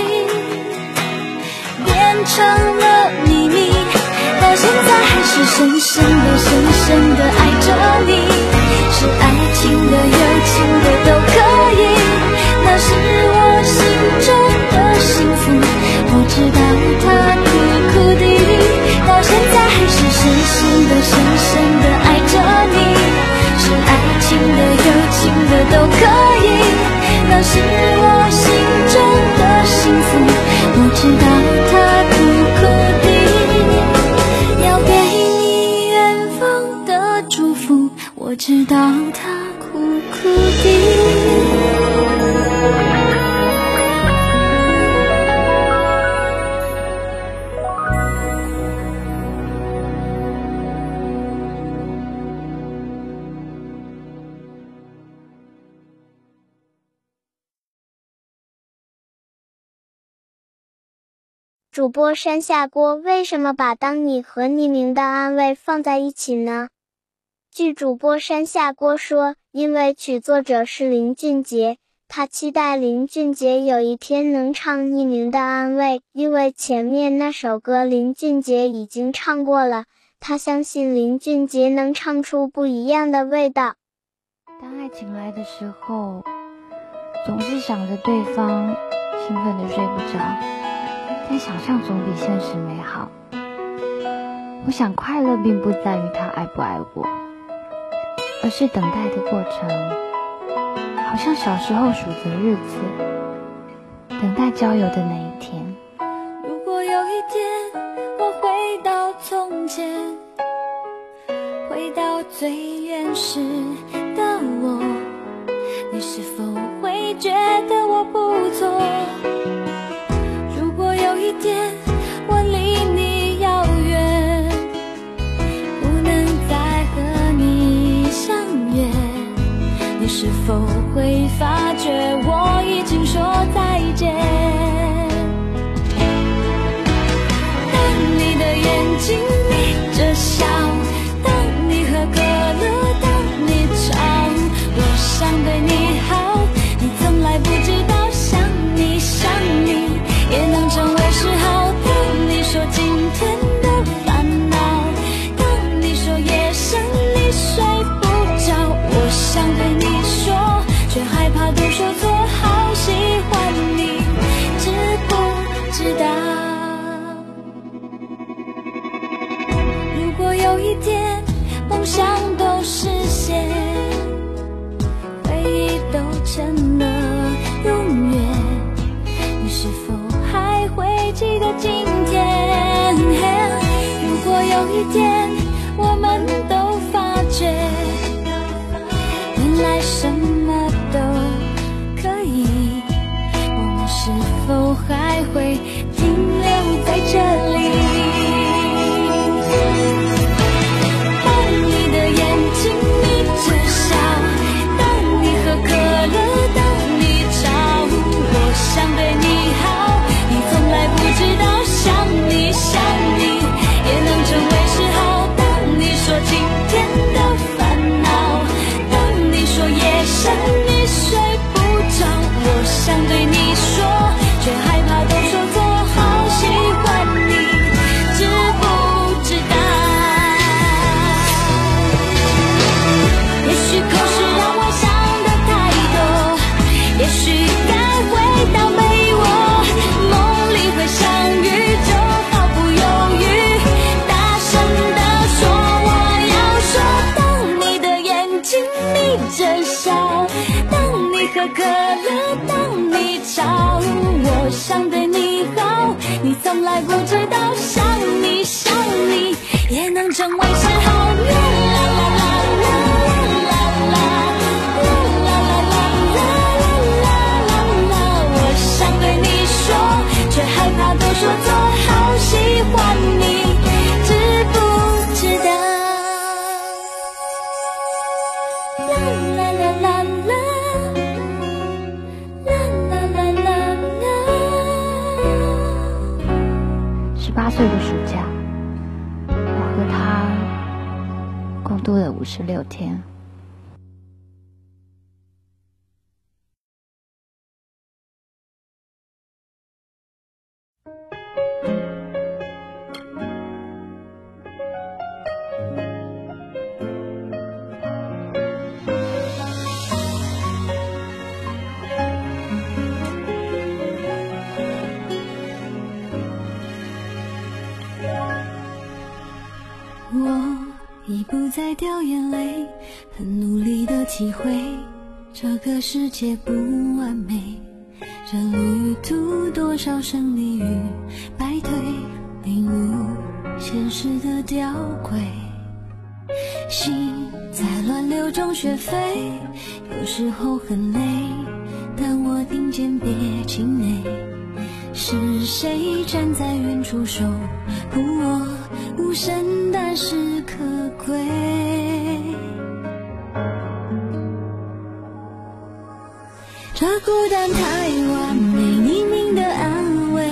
变成了秘密，到现在还是深深的、深深的爱着你。是爱情的、友情的都的都可以，那是我心中的幸福。我知道它苦苦的，要给你远方的祝福。我知道主播山下锅为什么把当你和匿名的安慰放在一起呢？据主播山下锅说，因为曲作者是林俊杰，他期待林俊杰有一天能唱匿名的安慰，因为前面那首歌林俊杰已经唱过了，他相信林俊杰能唱出不一样的味道。当爱情来的时候，总是想着对方，兴奋的睡不着。但想象总比现实美好。我想快乐并不在于他爱不爱我，而是等待的过程，好像小时候数着日子，等待交友的那一天。如果有一天我回到从前，回到最原始的我，你是否会觉得我不错？你是否会发觉我已经说再见？当你的眼睛梦想都实现，回忆都成了永远，你是否还会？记得今天，如果有一天我们都发觉，原来什么都可以，我们是否还会停留在这里？着笑。当你喝可乐，当你吵，我想对你好，你从来不知道，想你想你也能成为嗜好。啦啦啦五十六天。不再掉眼泪，很努力的体会这个世界不完美。这旅途多少胜利与败退，领悟现实的吊诡。心在乱流中学飞，有时候很累，但我听见别气馁。是谁站在远处守护我？无声，但是可贵。这孤单太完美，匿名的安慰，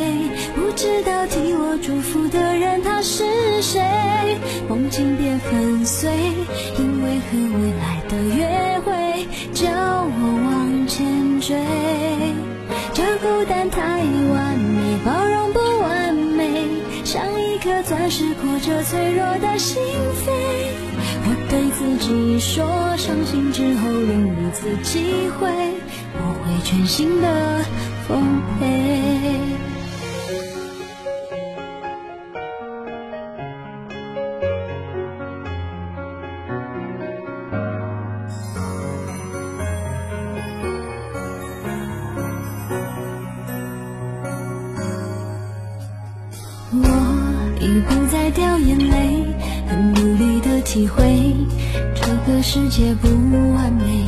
不知道替我祝福的人他是谁。梦境别粉碎，因为和未来的约会，叫我往前追。是裹着脆弱的心扉。我对自己说，伤心之后另一次机会。我会全心的奉陪。世界不完美，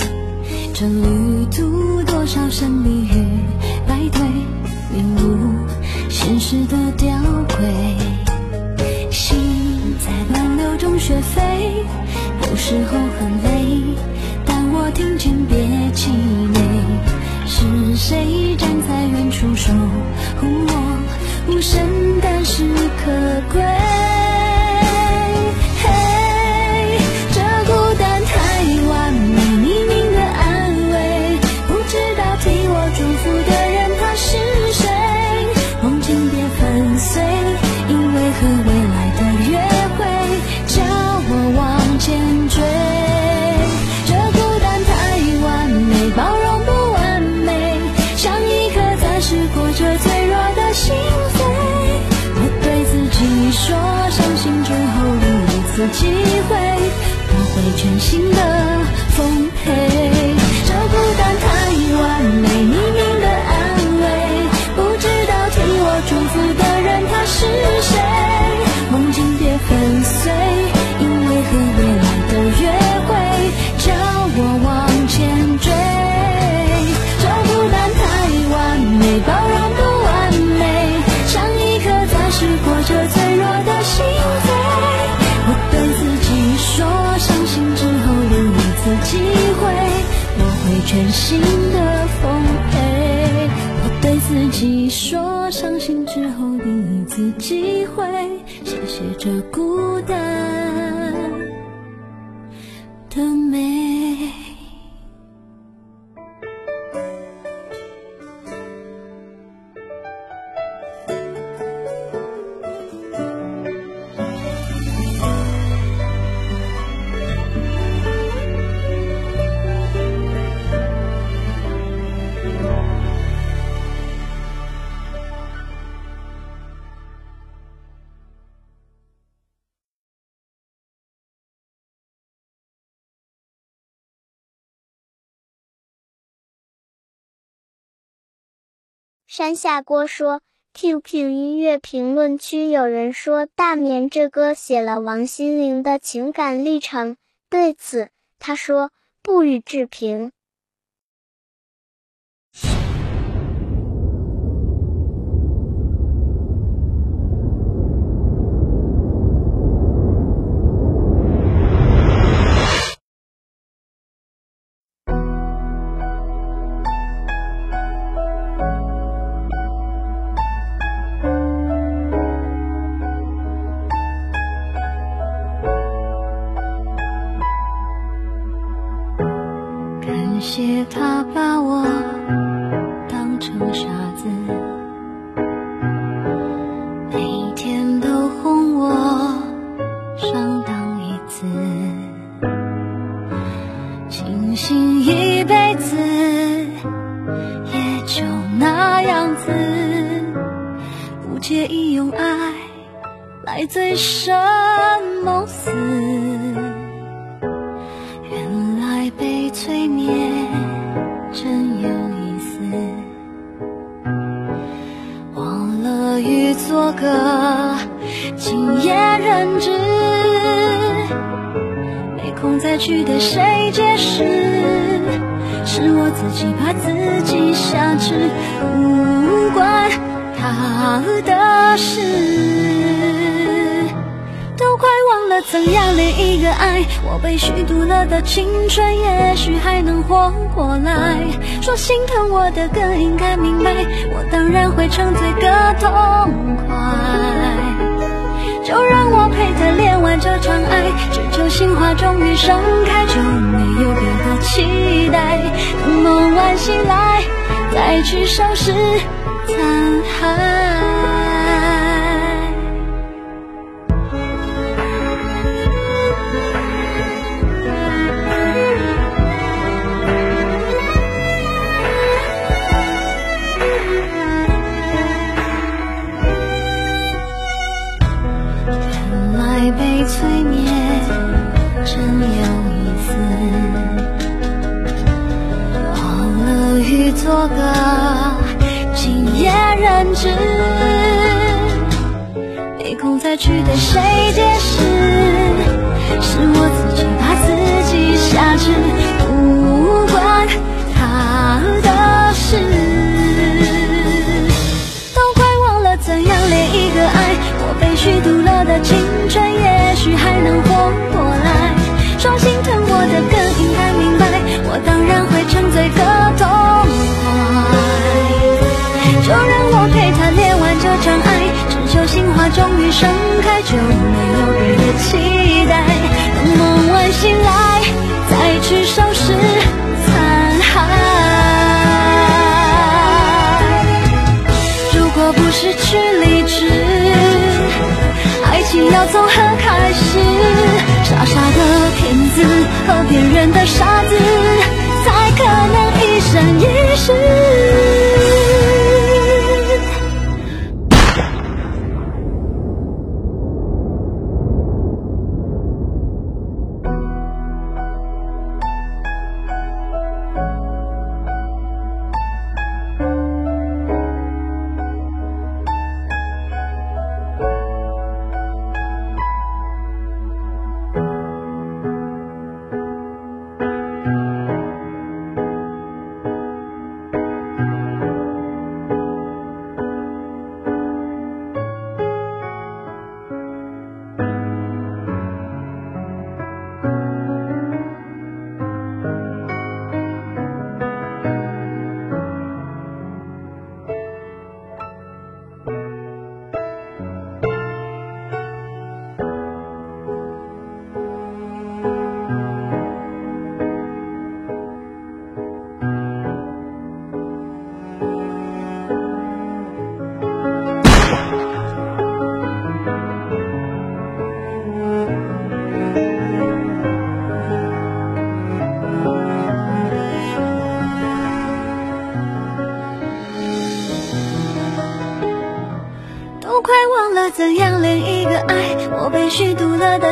这旅途。多少胜利与败退，领悟现实的吊诡。心在乱流中学飞，有时候很累，但我听见别气馁。是谁站在远处守护我？无声，次机会。谢谢这孤单山下锅说，QQ 音乐评论区有人说《大眠》这歌写了王心凌的情感历程，对此他说不予置评。的更应该明白我当然会沉醉个痛快。就让我陪他恋完这场爱只求心花终于盛开就没有别的期待？等梦完醒来再去收拾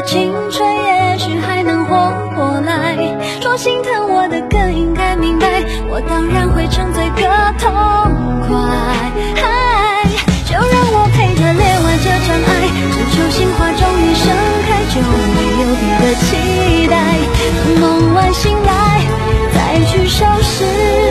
青春也许还能活过来，说心疼我的更应该明白，我当然会沉醉个痛快，嗨，就让我陪他恋完这场爱，只求心花终于盛开，就没有别的期待，等梦完醒来再去收拾。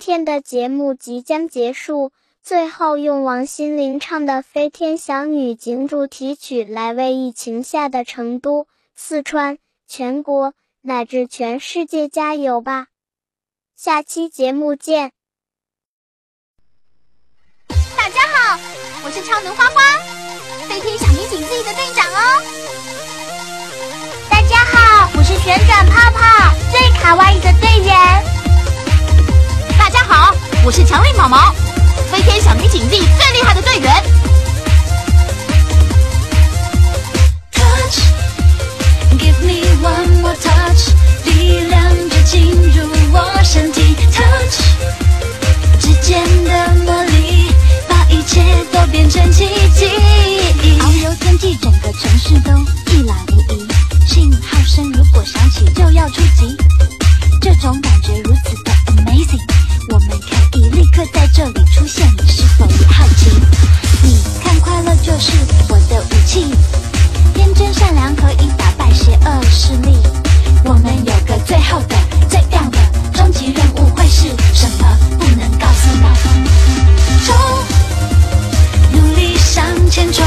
天的节目即将结束，最后用王心凌唱的《飞天小女警》主题曲来为疫情下的成都、四川、全国乃至全世界加油吧！下期节目见！大家好，我是超能花花，飞天小女警队的队长哦。大家好，我是旋转泡泡最卡哇伊的队员。好，我是强力毛毛，飞天小女警 Z 最厉害的队员。Touch, give me one more touch，力量就进入我身体。Touch，指尖的魔力，把一切都变成奇迹。遨游天际，整个城市都一览无遗。信号声如果响起，就要出击。这种感觉如此的 amazing。立刻在这里出现，你是否也好奇？你看，快乐就是我的武器，天真善良可以打败邪恶势力。我们有个最后的、最亮的终极任务，会是什么？不能告诉你。冲，努力向前冲，